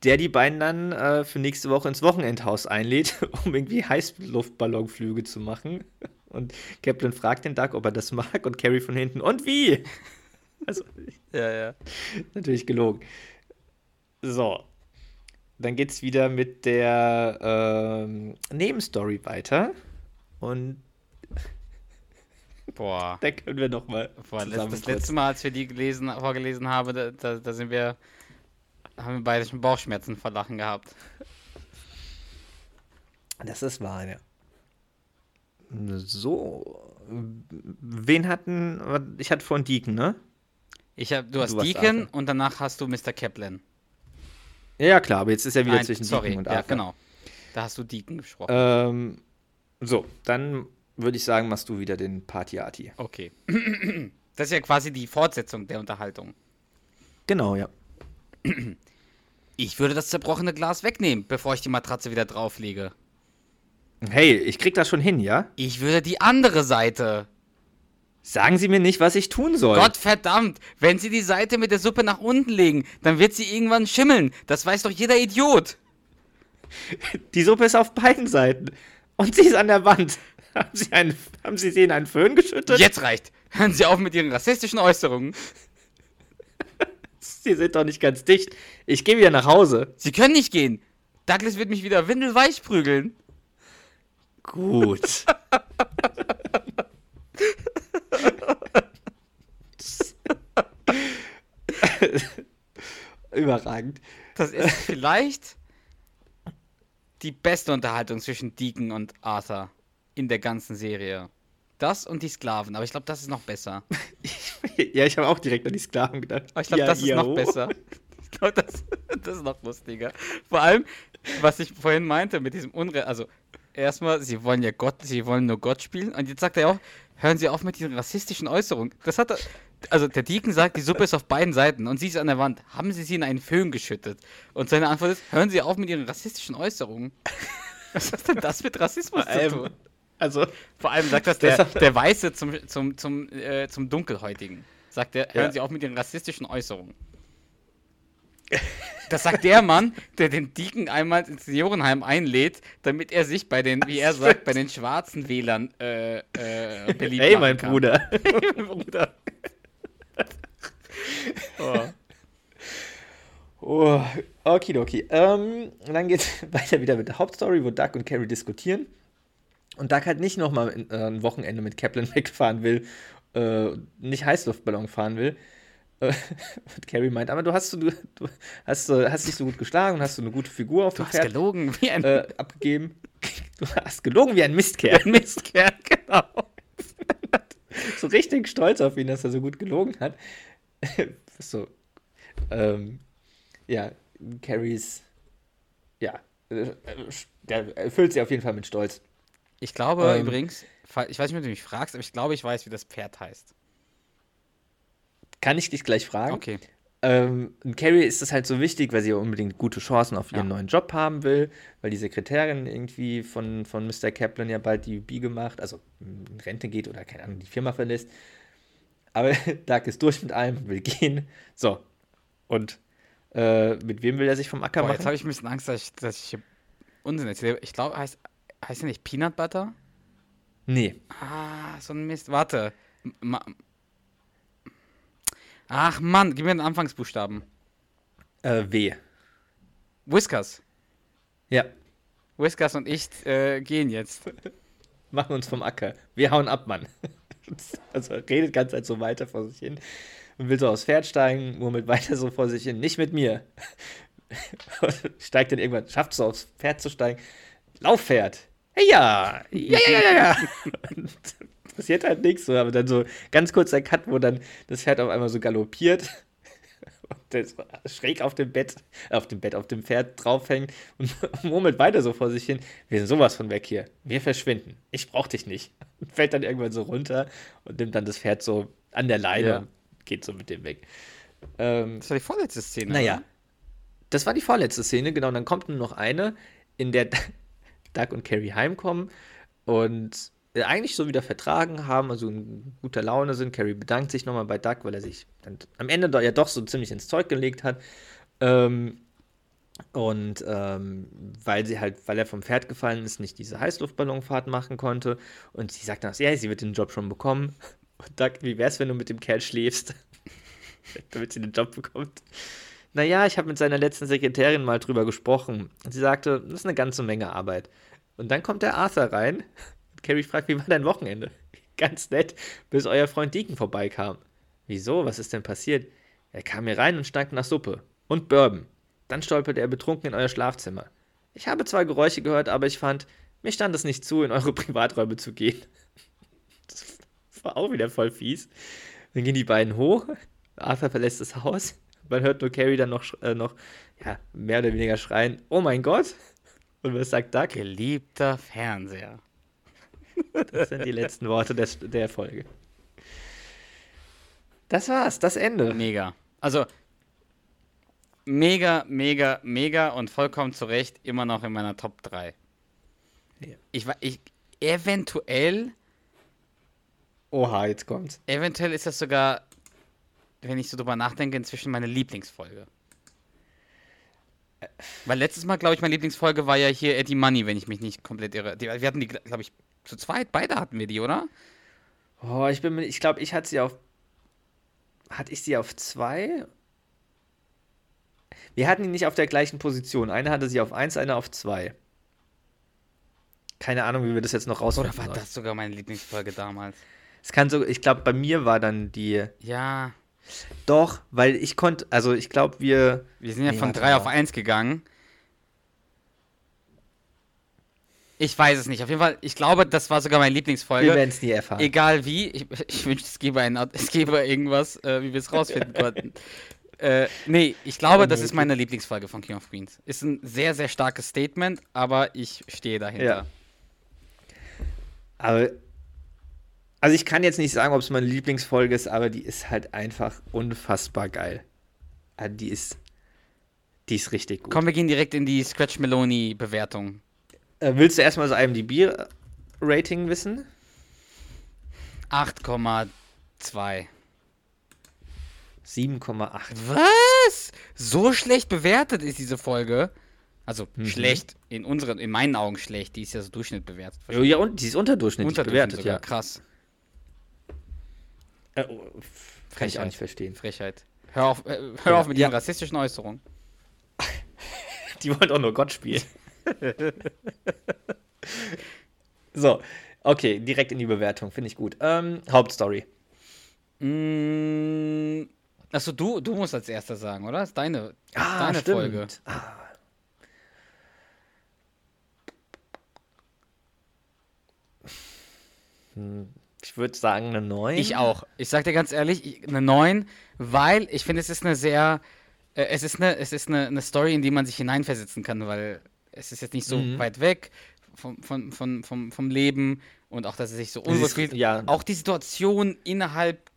B: der die beiden dann äh, für nächste Woche ins Wochenendhaus einlädt, um irgendwie Heißluftballonflüge zu machen. Und Kaplan fragt den Doug, ob er das mag, und Carrie von hinten, und wie? Also,
A: Ja, ja.
B: natürlich gelogen. So. Dann geht's wieder mit der ähm, Nebenstory weiter. Und
A: Boah.
B: da können wir noch mal
A: Boah, das, letzte Mal, als wir die gelesen, vorgelesen haben, da, da, da sind wir, haben wir beide schon Bauchschmerzen vor Lachen gehabt.
B: Das ist wahr, ja. So. Wen hatten. Ich hatte vorhin Deacon, ne?
A: Ich hab, du hast
B: Du
A: Deacon und danach hast du Mr. Kaplan.
B: Ja, ja, klar, aber jetzt ist er wieder
A: Nein,
B: zwischen
A: sorry,
B: Deacon und
A: ja,
B: Arthur.
A: genau. Da hast du Deacon gesprochen.
B: Ähm, so, dann würde ich sagen, machst du wieder den Party-Arty.
A: Okay. Das ist ja quasi die Fortsetzung der Unterhaltung.
B: Genau, ja.
A: Ich würde das zerbrochene Glas wegnehmen, bevor ich die Matratze wieder drauflege.
B: Hey, ich krieg das schon hin, ja?
A: Ich würde die andere Seite.
B: Sagen Sie mir nicht, was ich tun soll.
A: Gott verdammt, wenn Sie die Seite mit der Suppe nach unten legen, dann wird sie irgendwann schimmeln. Das weiß doch jeder Idiot.
B: Die Suppe ist auf beiden Seiten. Und sie ist an der Wand. Haben Sie, einen, haben sie sie in einen Föhn geschüttet?
A: Jetzt reicht. Hören Sie auf mit Ihren rassistischen Äußerungen.
B: Sie sind doch nicht ganz dicht. Ich gehe wieder nach Hause.
A: Sie können nicht gehen. Douglas wird mich wieder windelweich prügeln.
B: Gut. Überragend.
A: Das ist vielleicht die beste Unterhaltung zwischen Deacon und Arthur in der ganzen Serie. Das und die Sklaven, aber ich glaube, das ist noch besser.
B: Ja, ich habe auch direkt an die Sklaven gedacht.
A: Aber ich glaube,
B: Ja,
A: das ist
B: ja,
A: noch
B: oh.
A: besser. Ich glaube, das, das ist noch lustiger. Vor allem, was ich vorhin meinte mit diesem Unrecht, also erstmal, sie wollen ja Gott, sie wollen nur Gott spielen und jetzt sagt er auch, hören Sie auf mit diesen rassistischen Äußerungen. Das hat er, also der Deacon sagt, die Suppe ist auf beiden Seiten und sie ist an der Wand. Haben Sie sie in einen Föhn geschüttet? Und seine Antwort ist, hören Sie auf mit Ihren rassistischen Äußerungen. Was hat denn das mit Rassismus zu tun?
B: Also,
A: Vor allem sagt das der, der Weiße zum, zum, zum, äh, zum Dunkelhäutigen. Sagt er, hören
B: Ja.
A: Sie auf mit Ihren rassistischen Äußerungen. Das sagt der Mann, der den Deacon einmal ins Seniorenheim einlädt, damit er sich bei den, wie er sagt, bei den schwarzen Wählern äh, äh, beliebt
B: hey, mein
A: kann.
B: Bruder.
A: Hey, mein Bruder. Oh.
B: Oh, okidoki. Ähm, dann geht's weiter wieder mit der Hauptstory, wo Doug und Carrie diskutieren. Und Doug halt nicht nochmal äh, ein Wochenende mit Kaplan wegfahren will, äh, nicht Heißluftballon fahren will. Äh, und Carrie meint, aber du hast, du, du hast, äh, hast dich so gut geschlagen und hast so eine gute Figur auf
A: Du
B: dem
A: hast
B: Pferd
A: gelogen, wie ein
B: äh, abgegeben. Du hast gelogen wie ein Mistkerl.
A: Mistkerl, genau.
B: so richtig stolz auf ihn, dass er so gut gelogen hat. so, ähm, ja, Carries, ja, äh, der erfüllt sie auf jeden Fall mit Stolz.
A: Ich glaube
B: Ähm.
A: übrigens, ich weiß nicht, ob du mich fragst, aber ich glaube, ich weiß, wie das Pferd heißt.
B: Kann ich dich gleich fragen?
A: Okay.
B: Ähm, und Carrie ist das halt so wichtig, weil sie ja unbedingt gute Chancen auf ihren
A: Ja.
B: neuen Job haben will, weil die Sekretärin irgendwie von, von Mr. Kaplan ja bald die Biege macht, also in Rente geht oder keine Ahnung, die Firma verlässt. Aber Doug ist durch mit allem und will gehen. So. Und äh, mit wem will er sich vom Acker
A: Boah, jetzt
B: machen?
A: habe ich ein bisschen Angst, dass ich, dass ich Unsinn erzähle. Ich glaube, heißt, heißt er nicht Peanut Butter?
B: Nee.
A: Ah, so ein Mist. Warte. Ma Ach Mann, gib mir den Anfangsbuchstaben.
B: Äh, W.
A: Whiskers.
B: Ja.
A: Whiskers und ich äh, gehen jetzt.
B: Machen uns vom Acker. Wir hauen ab, Mann. Also redet ganz halt so weiter vor sich hin und will so aufs Pferd steigen, murmelt weiter so vor sich hin. Nicht mit mir. Steigt dann irgendwann, schafft es so aufs Pferd zu steigen. Laufpferd. Ja. Ja, ja, ja, ja, passiert halt nichts so, aber dann so ganz kurzer Cut, wo dann das Pferd auf einmal so galoppiert und schräg auf dem Bett, auf dem Bett, auf dem Pferd draufhängt und murmelt weiter so vor sich hin. Wir sind sowas von weg hier. Wir verschwinden. Ich brauch dich nicht. Und fällt dann irgendwann so runter und nimmt dann das Pferd so an der Leine
A: Ja.
B: und geht so mit dem weg. Ähm,
A: Das war die vorletzte Szene.
B: naja,
A: oder?
B: das war die vorletzte Szene, genau. Und dann kommt nur noch eine, in der Doug und Carrie heimkommen und äh, eigentlich so wieder vertragen haben, also in guter Laune sind. Carrie bedankt sich nochmal bei Doug, weil er sich dann am Ende ja doch so ziemlich ins Zeug gelegt hat. Ähm, und ähm, weil sie halt, weil er vom Pferd gefallen ist, nicht diese Heißluftballonfahrt machen konnte. Und sie sagt dann, ja, sie wird den Job schon bekommen. Und Doug, wie wär's, wenn du mit dem Kerl schläfst? Damit sie den Job bekommt. Naja, ich habe mit seiner letzten Sekretärin mal drüber gesprochen. Sie sagte, das ist eine ganze Menge Arbeit. Und dann kommt der Arthur rein. Und Carrie fragt, wie war dein Wochenende? Ganz nett, bis euer Freund Deacon vorbeikam. Wieso? Was ist denn passiert? Er kam hier rein und stank nach Suppe. Und Bourbon. Dann stolperte er betrunken in euer Schlafzimmer. Ich habe zwar Geräusche gehört, aber ich fand, mir stand es nicht zu, in eure Privaträume zu gehen. Das war auch wieder voll fies. Dann gehen die beiden hoch. Arthur verlässt das Haus. Man hört nur Carrie dann noch, äh, noch ja, mehr oder weniger schreien: Oh mein Gott! Und was sagt Doug?
A: Geliebter Fernseher.
B: Das sind die letzten Worte des, der Folge. Das war's, das Ende.
A: Mega. Also, mega, mega, mega und vollkommen zu Recht immer noch in meiner Top 3.
B: Ja.
A: Ich, ich, eventuell,
B: Oha, jetzt kommt's.
A: eventuell ist das sogar, wenn ich so drüber nachdenke, inzwischen meine Lieblingsfolge. Weil letztes Mal, glaube ich, meine Lieblingsfolge war ja hier Eddie Money, wenn ich mich nicht komplett irre. Die, wir hatten die, glaube ich, zu zweit, beide hatten wir die, oder?
B: Oh, ich bin ich glaube, ich hatte sie auf. Hatte ich sie auf zwei? Wir hatten die nicht auf der gleichen Position. Eine hatte sie auf eins, eine auf zwei. Keine Ahnung, wie wir das jetzt noch
A: Oder
B: rausfinden.
A: war
B: sollen.
A: das sogar meine Lieblingsfolge damals?
B: Es kann so, ich glaube, bei mir war dann die.
A: Ja,
B: Doch, weil ich konnte, also ich glaube, wir.
A: wir sind ja von
B: warte
A: 3
B: mal.
A: auf 1 gegangen. Ich weiß es nicht. Auf jeden Fall, ich glaube, das war sogar meine
B: Wir
A: Lieblingsfolge.
B: werden es nie erfahren.
A: Egal wie, ich, ich wünschte, es gäbe, ein, es gäbe irgendwas, äh, wie wir es rausfinden konnten. Äh, nee, ich glaube, das ist meine Lieblingsfolge von King of Queens. Ist ein sehr, sehr starkes Statement, aber ich stehe dahinter.
B: Ja. Aber. Also ich kann jetzt nicht sagen, ob es meine Lieblingsfolge ist, aber die ist halt einfach unfassbar geil. Also die ist. Die ist richtig gut.
A: Komm, wir gehen direkt in die Scratch Meloni-Bewertung.
B: Äh, willst du erstmal so IMDb-Rating wissen?
A: 8,2.
B: 7,8.
A: Was? So schlecht bewertet ist diese Folge? Also
B: Mhm.
A: schlecht, in unseren, in meinen Augen schlecht. Die ist ja so Durchschnitt bewertet.
B: Ja, und die ist unterdurchschnittlich
A: Unterdurchschnitt
B: bewertet,
A: sogar.
B: ja.
A: Krass.
B: Äh, oh, kann ich auch
A: Frechheit.
B: nicht verstehen.
A: Frechheit. Hör auf, äh, hör
B: Ja.
A: auf mit
B: Ja.
A: diesen rassistischen Äußerungen.
B: Die wollen auch nur Gott spielen. so, okay, direkt in die Bewertung, finde ich gut. Ähm, Hauptstory.
A: Mm, achso, du, du musst als erster sagen, oder? Das ist deine, ist deine
B: stimmt.
A: Folge.
B: Ah. Hm, Ich würde sagen eine 9.
A: Ich auch. Ich sag dir ganz ehrlich, ich, eine 9, weil ich finde, es ist eine sehr. Äh, es ist, eine, es ist eine, eine Story, in die man sich hineinversetzen kann, weil es ist jetzt nicht so
B: Mhm.
A: weit weg vom, von, von, vom, vom Leben und auch, dass es sich so unwohl fühlt.
B: ja.
A: Auch die Situation innerhalb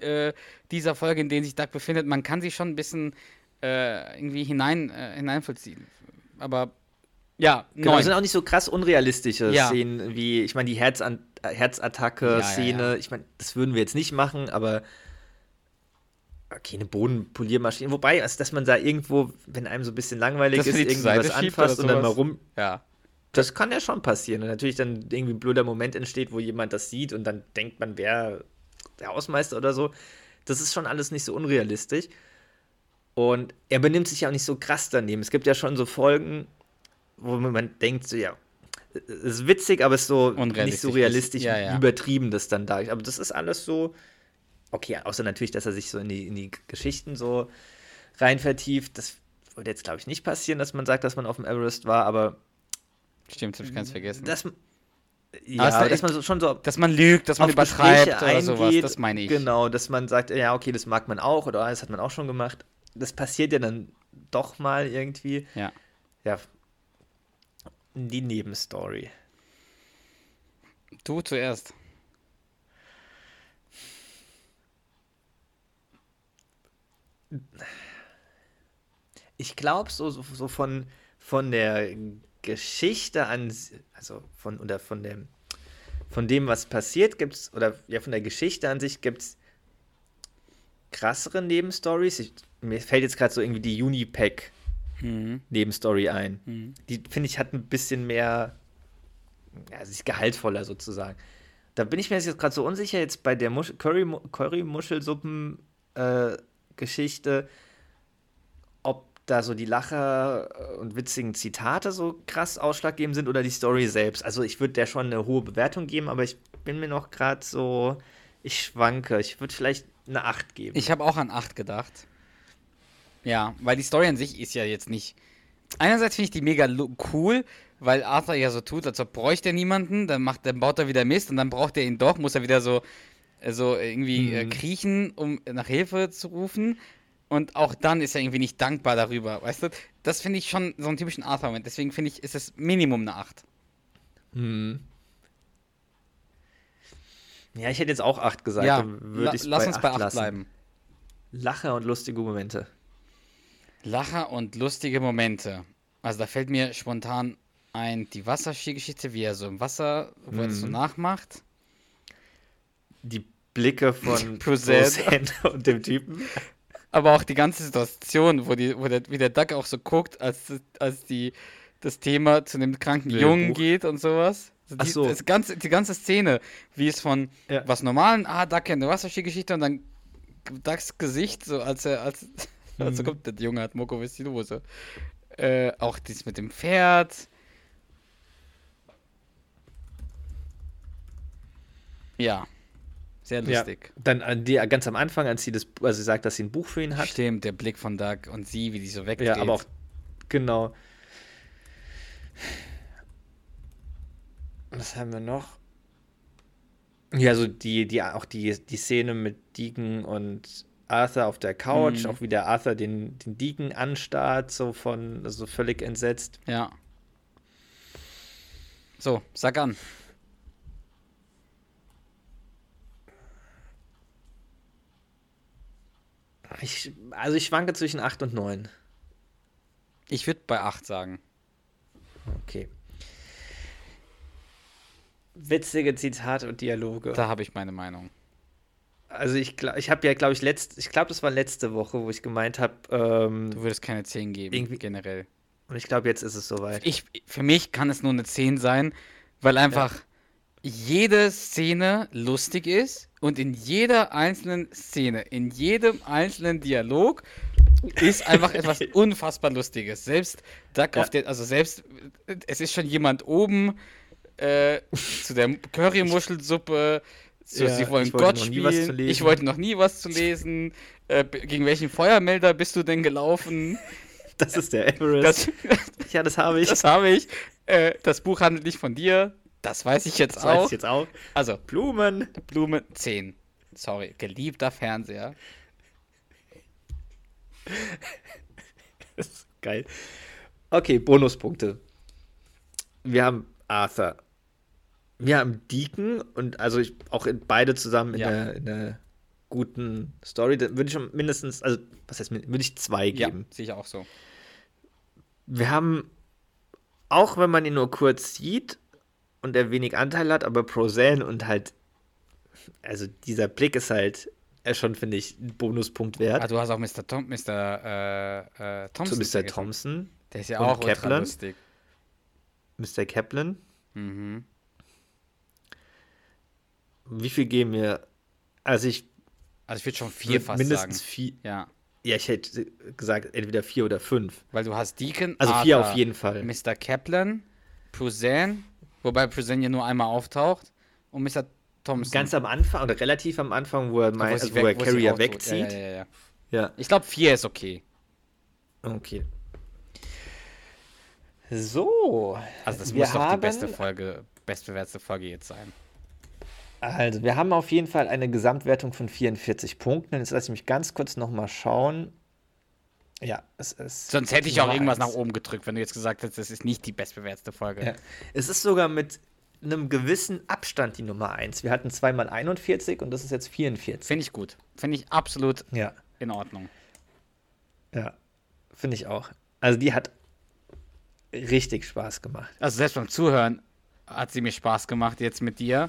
A: äh, dieser Folge, in der sich Doug befindet, man kann sich schon ein bisschen äh, irgendwie hinein, äh, hineinvollziehen. Aber ja,
B: Genau,
A: neun.
B: es sind auch nicht so krass unrealistische
A: Ja.
B: Szenen wie, ich meine, die Herzan Herzattacke-Szene.
A: ja, ja.
B: Ich meine, das würden wir jetzt nicht machen, aber okay, eine Bodenpoliermaschine. Wobei, also, dass man da irgendwo, wenn einem so ein bisschen langweilig
A: Dass
B: ist,
A: man die zur
B: irgendwie
A: Seite
B: was
A: schiebt
B: anfasst und dann mal rum.
A: ja.
B: Das kann ja schon passieren. Und natürlich dann irgendwie ein blöder Moment entsteht, wo jemand das sieht und dann denkt man, wer der Hausmeister oder so. Das ist schon alles nicht so unrealistisch. Und er benimmt sich ja auch nicht so krass daneben. Es gibt ja schon so Folgen, wo man denkt, so, ja, es ist witzig, aber es ist so nicht
A: Unrealistisch
B: so
A: ist.
B: realistisch,
A: Ja, ja.
B: übertrieben das dann da ist. Aber das ist alles so, okay, außer natürlich, dass er sich so in die, in die Geschichten so rein vertieft. Das würde jetzt, glaube ich, nicht passieren, dass man sagt, dass man auf dem Everest war, aber
A: Stimmt, hab ich ganz vergessen.
B: dass,
A: Aber
B: ja, aber
A: da-
B: dass man so, schon so
A: dass man lügt, dass man übertreibt
B: Gespräche
A: oder sowas,
B: eingeht.
A: das meine ich.
B: Genau, dass man sagt, ja, okay, das mag man auch oder das hat man auch schon gemacht. Das passiert ja dann doch mal irgendwie.
A: Ja.
B: Ja. Die Nebenstory.
A: Du zuerst.
B: Ich glaube, so, so, von, von der Geschichte an, also von, oder von dem, von dem, was passiert, gibt es, oder ja, von der Geschichte an sich gibt es krassere Nebenstories. Ich, mir fällt jetzt gerade so irgendwie die Unipack
A: Mhm.
B: Nebenstory ein.
A: Mhm.
B: Die, finde ich, hat ein bisschen mehr, ja, sie ist gehaltvoller sozusagen. Da bin ich mir jetzt gerade so unsicher, jetzt bei der Musch Curry, Curry-Muschelsuppen-Geschichte, ob da so die Lacher äh, und witzigen Zitate so krass ausschlaggebend sind oder die Story selbst. Also ich würde der schon eine hohe Bewertung geben, aber ich bin mir noch gerade so, ich schwanke. Ich würde vielleicht eine 8 geben.
A: Ich habe auch an 8 gedacht. Ja, weil die Story an sich ist ja jetzt nicht. Einerseits finde ich die mega cool, weil Arthur ja so tut, als ob bräuchte er niemanden, dann macht, dann baut er wieder Mist und dann braucht er ihn doch, muss er wieder so, äh, so irgendwie äh,
B: Mhm.
A: kriechen, um nach Hilfe zu rufen. Und auch dann ist er irgendwie nicht dankbar darüber, weißt du? Das finde ich schon so einen typischen Arthur-Moment. Deswegen finde ich, ist es Minimum eine 8.
B: Hm. Ja, ich hätte jetzt auch 8 gesagt.
A: ja,
B: dann
A: la lass uns bei 8
B: lassen.
A: bleiben.
B: Lacher und lustige Momente.
A: Lacher und lustige Momente. Also da fällt mir spontan ein, die Wasserskigeschichte, wie er so im Wasser, wo er das so
B: Mhm.
A: nachmacht.
B: Die Blicke von.
A: Prozac
B: und dem Typen.
A: Aber auch die ganze Situation, wo, die, wo der, wie der Duck auch so guckt, als, als die, das Thema zu dem kranken
B: dem
A: Jungen
B: Buch.
A: geht und sowas. Also
B: Ach
A: die,
B: so.
A: das ganze, die ganze Szene, wie es von
B: Ja.
A: was normalen, ah, Duck kennt eine Wasserskigeschichte und dann Ducks Gesicht, so als er, als, also
B: Mhm.
A: kommt, der Junge hat Moko die Hose. Äh, auch dies mit dem Pferd. Ja, sehr
B: Ja.
A: lustig.
B: Dann an die, ganz am Anfang, als sie das, also sie sagt, dass sie ein Buch für ihn hat.
A: Stimmt, der Blick von Duck und sie, wie die so wegdreht.
B: Ja, aber auch genau. Was haben wir noch? Ja, so die, die, auch die, die Szene mit Deacon und Arthur auf der Couch,
A: Mhm.
B: auch wie der Arthur den, den Deacon anstarrt, so von, so völlig entsetzt.
A: Ja. So, sag an.
B: Ich, also ich schwanke zwischen 8 und 9.
A: Ich würde bei 8 sagen.
B: Okay. Witzige Zitate und Dialoge.
A: Da habe ich meine Meinung.
B: Also ich glaube, ich habe ja, glaube ich, letzt, ich glaube, das war letzte Woche, wo ich gemeint habe, ähm,
A: Du würdest keine 10 geben,
B: Irgendwie-
A: generell.
B: und ich glaube, jetzt ist es soweit.
A: Ich, für mich kann es nur eine 10 sein, weil einfach jede Szene lustig ist und in jeder einzelnen Szene, in jedem einzelnen Dialog ist einfach etwas unfassbar Lustiges. Selbst Duck
B: Ja.
A: auf der, also selbst, es ist schon jemand oben äh, zu der Currymuschelsuppe. So,
B: Ja,
A: sie wollen Gott spielen. Ich wollte noch nie was zu lesen. Äh, gegen welchen Feuermelder bist du denn gelaufen?
B: Das ist der Everest.
A: Das,
B: ja, das habe ich.
A: das habe ich. Äh, das Buch handelt nicht von dir. Das weiß ich jetzt
B: Das
A: auch.
B: weiß ich jetzt auch.
A: Also,
B: Blumen.
A: Blume 10. Sorry, geliebter Fernseher.
B: Das ist geil. Okay, Bonuspunkte. Wir haben Arthur. Wir haben Deacon und also ich, auch in, beide zusammen in,
A: Ja.
B: einer, in einer guten Story. Da würde ich schon mindestens, also was heißt, würde ich zwei
A: Ja,
B: geben.
A: sehe ich auch so.
B: Wir haben, auch wenn man ihn nur kurz sieht und er wenig Anteil hat, aber Prozac und halt, also dieser Blick ist halt schon, finde ich, ein Bonuspunkt wert.
A: Ah, du hast auch Mr. Tom, Mr. Äh, äh,
B: Zu
A: Thompson.
B: Mr.
A: vergessen.
B: Thompson,
A: Der ist ja auch
B: Kaplan.
A: lustig.
B: Mr. Kaplan.
A: Mhm.
B: Wie viel geben wir? Also ich
A: Also ich würde schon vier
B: würd
A: fast
B: mindestens
A: sagen.
B: vier.
A: Ja,
B: Ja, ich hätte gesagt, entweder vier oder fünf.
A: weil du hast Deacon,
B: Also vier
A: Arthur,
B: auf jeden Fall.
A: Mr. Kaplan, Pruzan, wobei Pruzan ja nur einmal auftaucht und Mr. Thompson.
B: Ganz am Anfang oder relativ am Anfang, wo er,
A: sie
B: also wo er
A: weg- wo sie
B: Carrier wegzieht.
A: Ja, ja, ja, ja. Ich glaube, vier ist okay.
B: Okay. So.
A: Also das muss doch die beste Folge, bestbewertete Folge jetzt sein.
B: Also, wir haben auf jeden Fall eine Gesamtwertung von 44 Punkten. Jetzt lasse ich mich ganz kurz nochmal schauen. Ja, es ist.
A: Sonst hätte ich auch irgendwas
B: eins.
A: nach oben gedrückt, wenn du jetzt gesagt hättest, das ist nicht die bestbewertete Folge.
B: Ja. Es ist sogar mit einem gewissen Abstand die Nummer 1. Wir hatten zweimal 41 und das ist jetzt 44.
A: Finde ich gut. Finde ich absolut
B: Ja,
A: in Ordnung.
B: ja. Finde ich auch. Also, die hat richtig Spaß gemacht.
A: Also selbst beim Zuhören hat sie mir Spaß gemacht jetzt mit dir.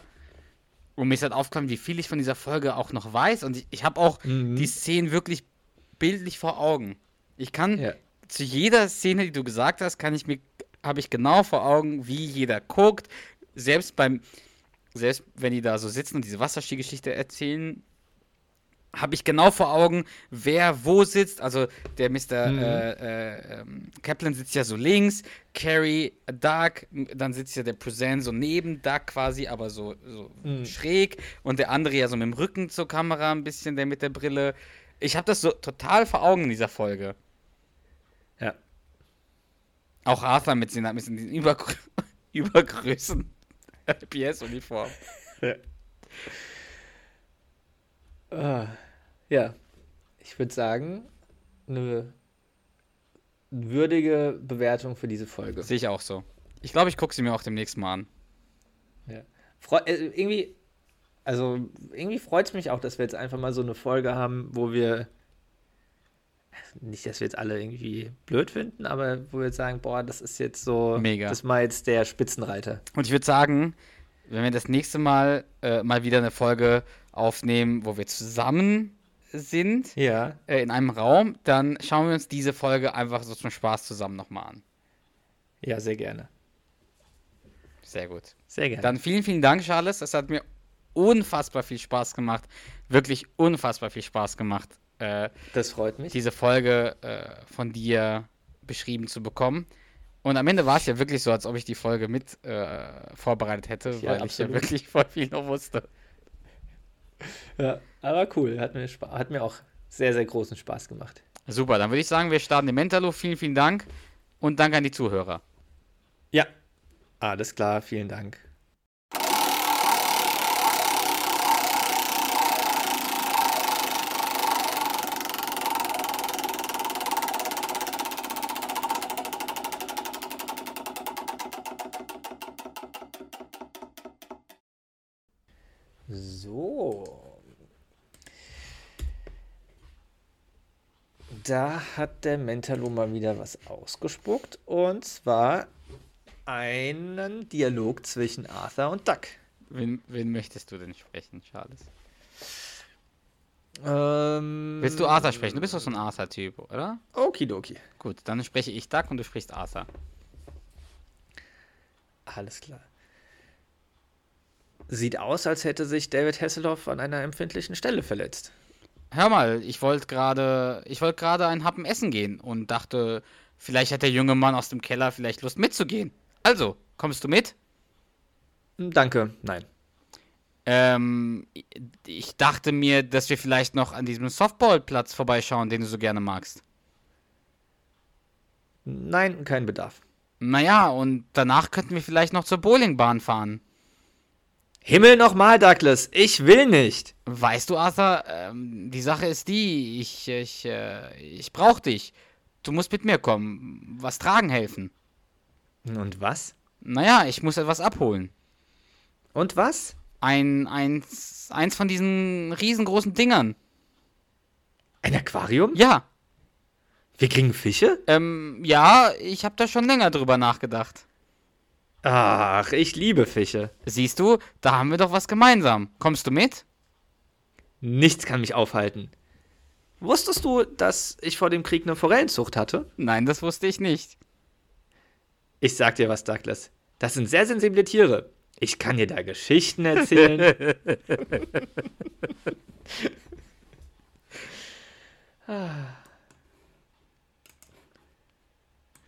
A: Und mir ist halt aufgefallen, wie viel ich von dieser Folge auch noch weiß. Und ich, ich habe auch
B: Mhm.
A: die Szenen wirklich bildlich vor Augen. Ich kann
B: Ja.
A: zu jeder Szene, die du gesagt hast, kann ich mir, habe ich genau vor Augen, wie jeder guckt. Selbst beim, selbst wenn die da so sitzen und diese Wasserskigeschichte erzählen, habe ich genau vor Augen, wer wo sitzt. Also der Mr.
B: Mhm.
A: Äh, äh, Kaplan sitzt ja so links, Carrie, Doug, m- dann sitzt ja der Present so neben Doug quasi, aber so, so
B: Mhm.
A: schräg und der andere ja so mit dem Rücken zur Kamera ein bisschen, der mit der Brille. Ich habe das so total vor Augen in dieser Folge.
B: Ja.
A: Auch Arthur mit seinen, mit diesen Übergrö Übergrößen PS-Uniform.
B: Ah, ja, ich würde sagen, eine würdige Bewertung für diese Folge.
A: Sehe ich auch so. Ich glaube, ich gucke sie mir auch demnächst mal an.
B: Ja. Freu äh, irgendwie, also irgendwie freut es mich auch, dass wir jetzt einfach mal so eine Folge haben, wo wir nicht, dass wir jetzt alle irgendwie blöd finden, aber wo wir jetzt sagen, boah, das ist jetzt so,
A: Mega.
B: das ist mal jetzt der Spitzenreiter.
A: Und ich würde sagen, wenn wir das nächste Mal äh, mal wieder eine Folge aufnehmen, wo wir zusammen sind,
B: Ja.
A: äh, in einem Raum, dann schauen wir uns diese Folge einfach so zum Spaß zusammen nochmal an.
B: Ja, sehr gerne.
A: Sehr gut.
B: Sehr gerne.
A: Dann vielen, vielen Dank, Charles. Es hat mir unfassbar viel Spaß gemacht. Wirklich unfassbar viel Spaß gemacht, äh,
B: das freut mich.
A: diese Folge äh, von dir beschrieben zu bekommen. Und am Ende war es ja wirklich so, als ob ich die Folge mit äh, vorbereitet hätte,
B: Ja,
A: weil ich ja
B: absolut.
A: wirklich voll viel noch wusste.
B: Ja, aber cool. Hat mir, hat mir auch sehr, sehr großen Spaß gemacht.
A: Super, dann würde ich sagen, wir starten im Mentalo. Vielen, vielen Dank und danke an die Zuhörer.
B: Ja. Alles klar, vielen Dank. So. Da hat der Mentalo mal wieder was ausgespuckt. Und zwar einen Dialog zwischen Arthur und Duck.
A: Wen, wen möchtest du denn sprechen, Charles?
B: Ähm,
A: Willst du Arthur sprechen? Du bist doch so ein Arthur-Typ, oder?
B: Okidoki.
A: Gut, dann spreche ich Doug und du sprichst Arthur.
B: Alles klar. Sieht aus, als hätte sich David Hasselhoff an einer empfindlichen Stelle verletzt.
A: Hör mal, ich wollte gerade, ich wollte gerade einen Happen essen gehen und dachte, vielleicht hat der junge Mann aus dem Keller vielleicht Lust mitzugehen. Also, kommst du mit?
B: Hm, Danke, nein.
A: Ähm, ich dachte mir, dass wir vielleicht noch an diesem Softballplatz vorbeischauen, den du so gerne magst.
B: Nein, kein Bedarf.
A: Naja, und danach könnten wir vielleicht noch zur Bowlingbahn fahren.
B: Himmel nochmal, Douglas, ich will nicht.
A: Weißt du, Arthur, ähm, die Sache ist die, ich, ich, äh, ich brauch dich. Du musst mit mir kommen, was tragen helfen.
B: Und was?
A: Naja, ich muss etwas abholen.
B: Und was?
A: Ein, eins, eins von diesen riesengroßen Dingern.
B: Ein Aquarium?
A: Ja,
B: Wir kriegen Fische?
A: ähm, ja, ich habe da schon länger drüber nachgedacht.
B: Ach, ich liebe Fische.
A: Siehst du, da haben wir doch was gemeinsam. Kommst du mit?
B: Nichts kann mich aufhalten. Wusstest du, dass ich vor dem Krieg eine Forellenzucht hatte?
A: Nein, das wusste ich nicht.
B: Ich sag dir was, Douglas. Das sind sehr sensible Tiere. Ich kann dir da Geschichten erzählen. Ah.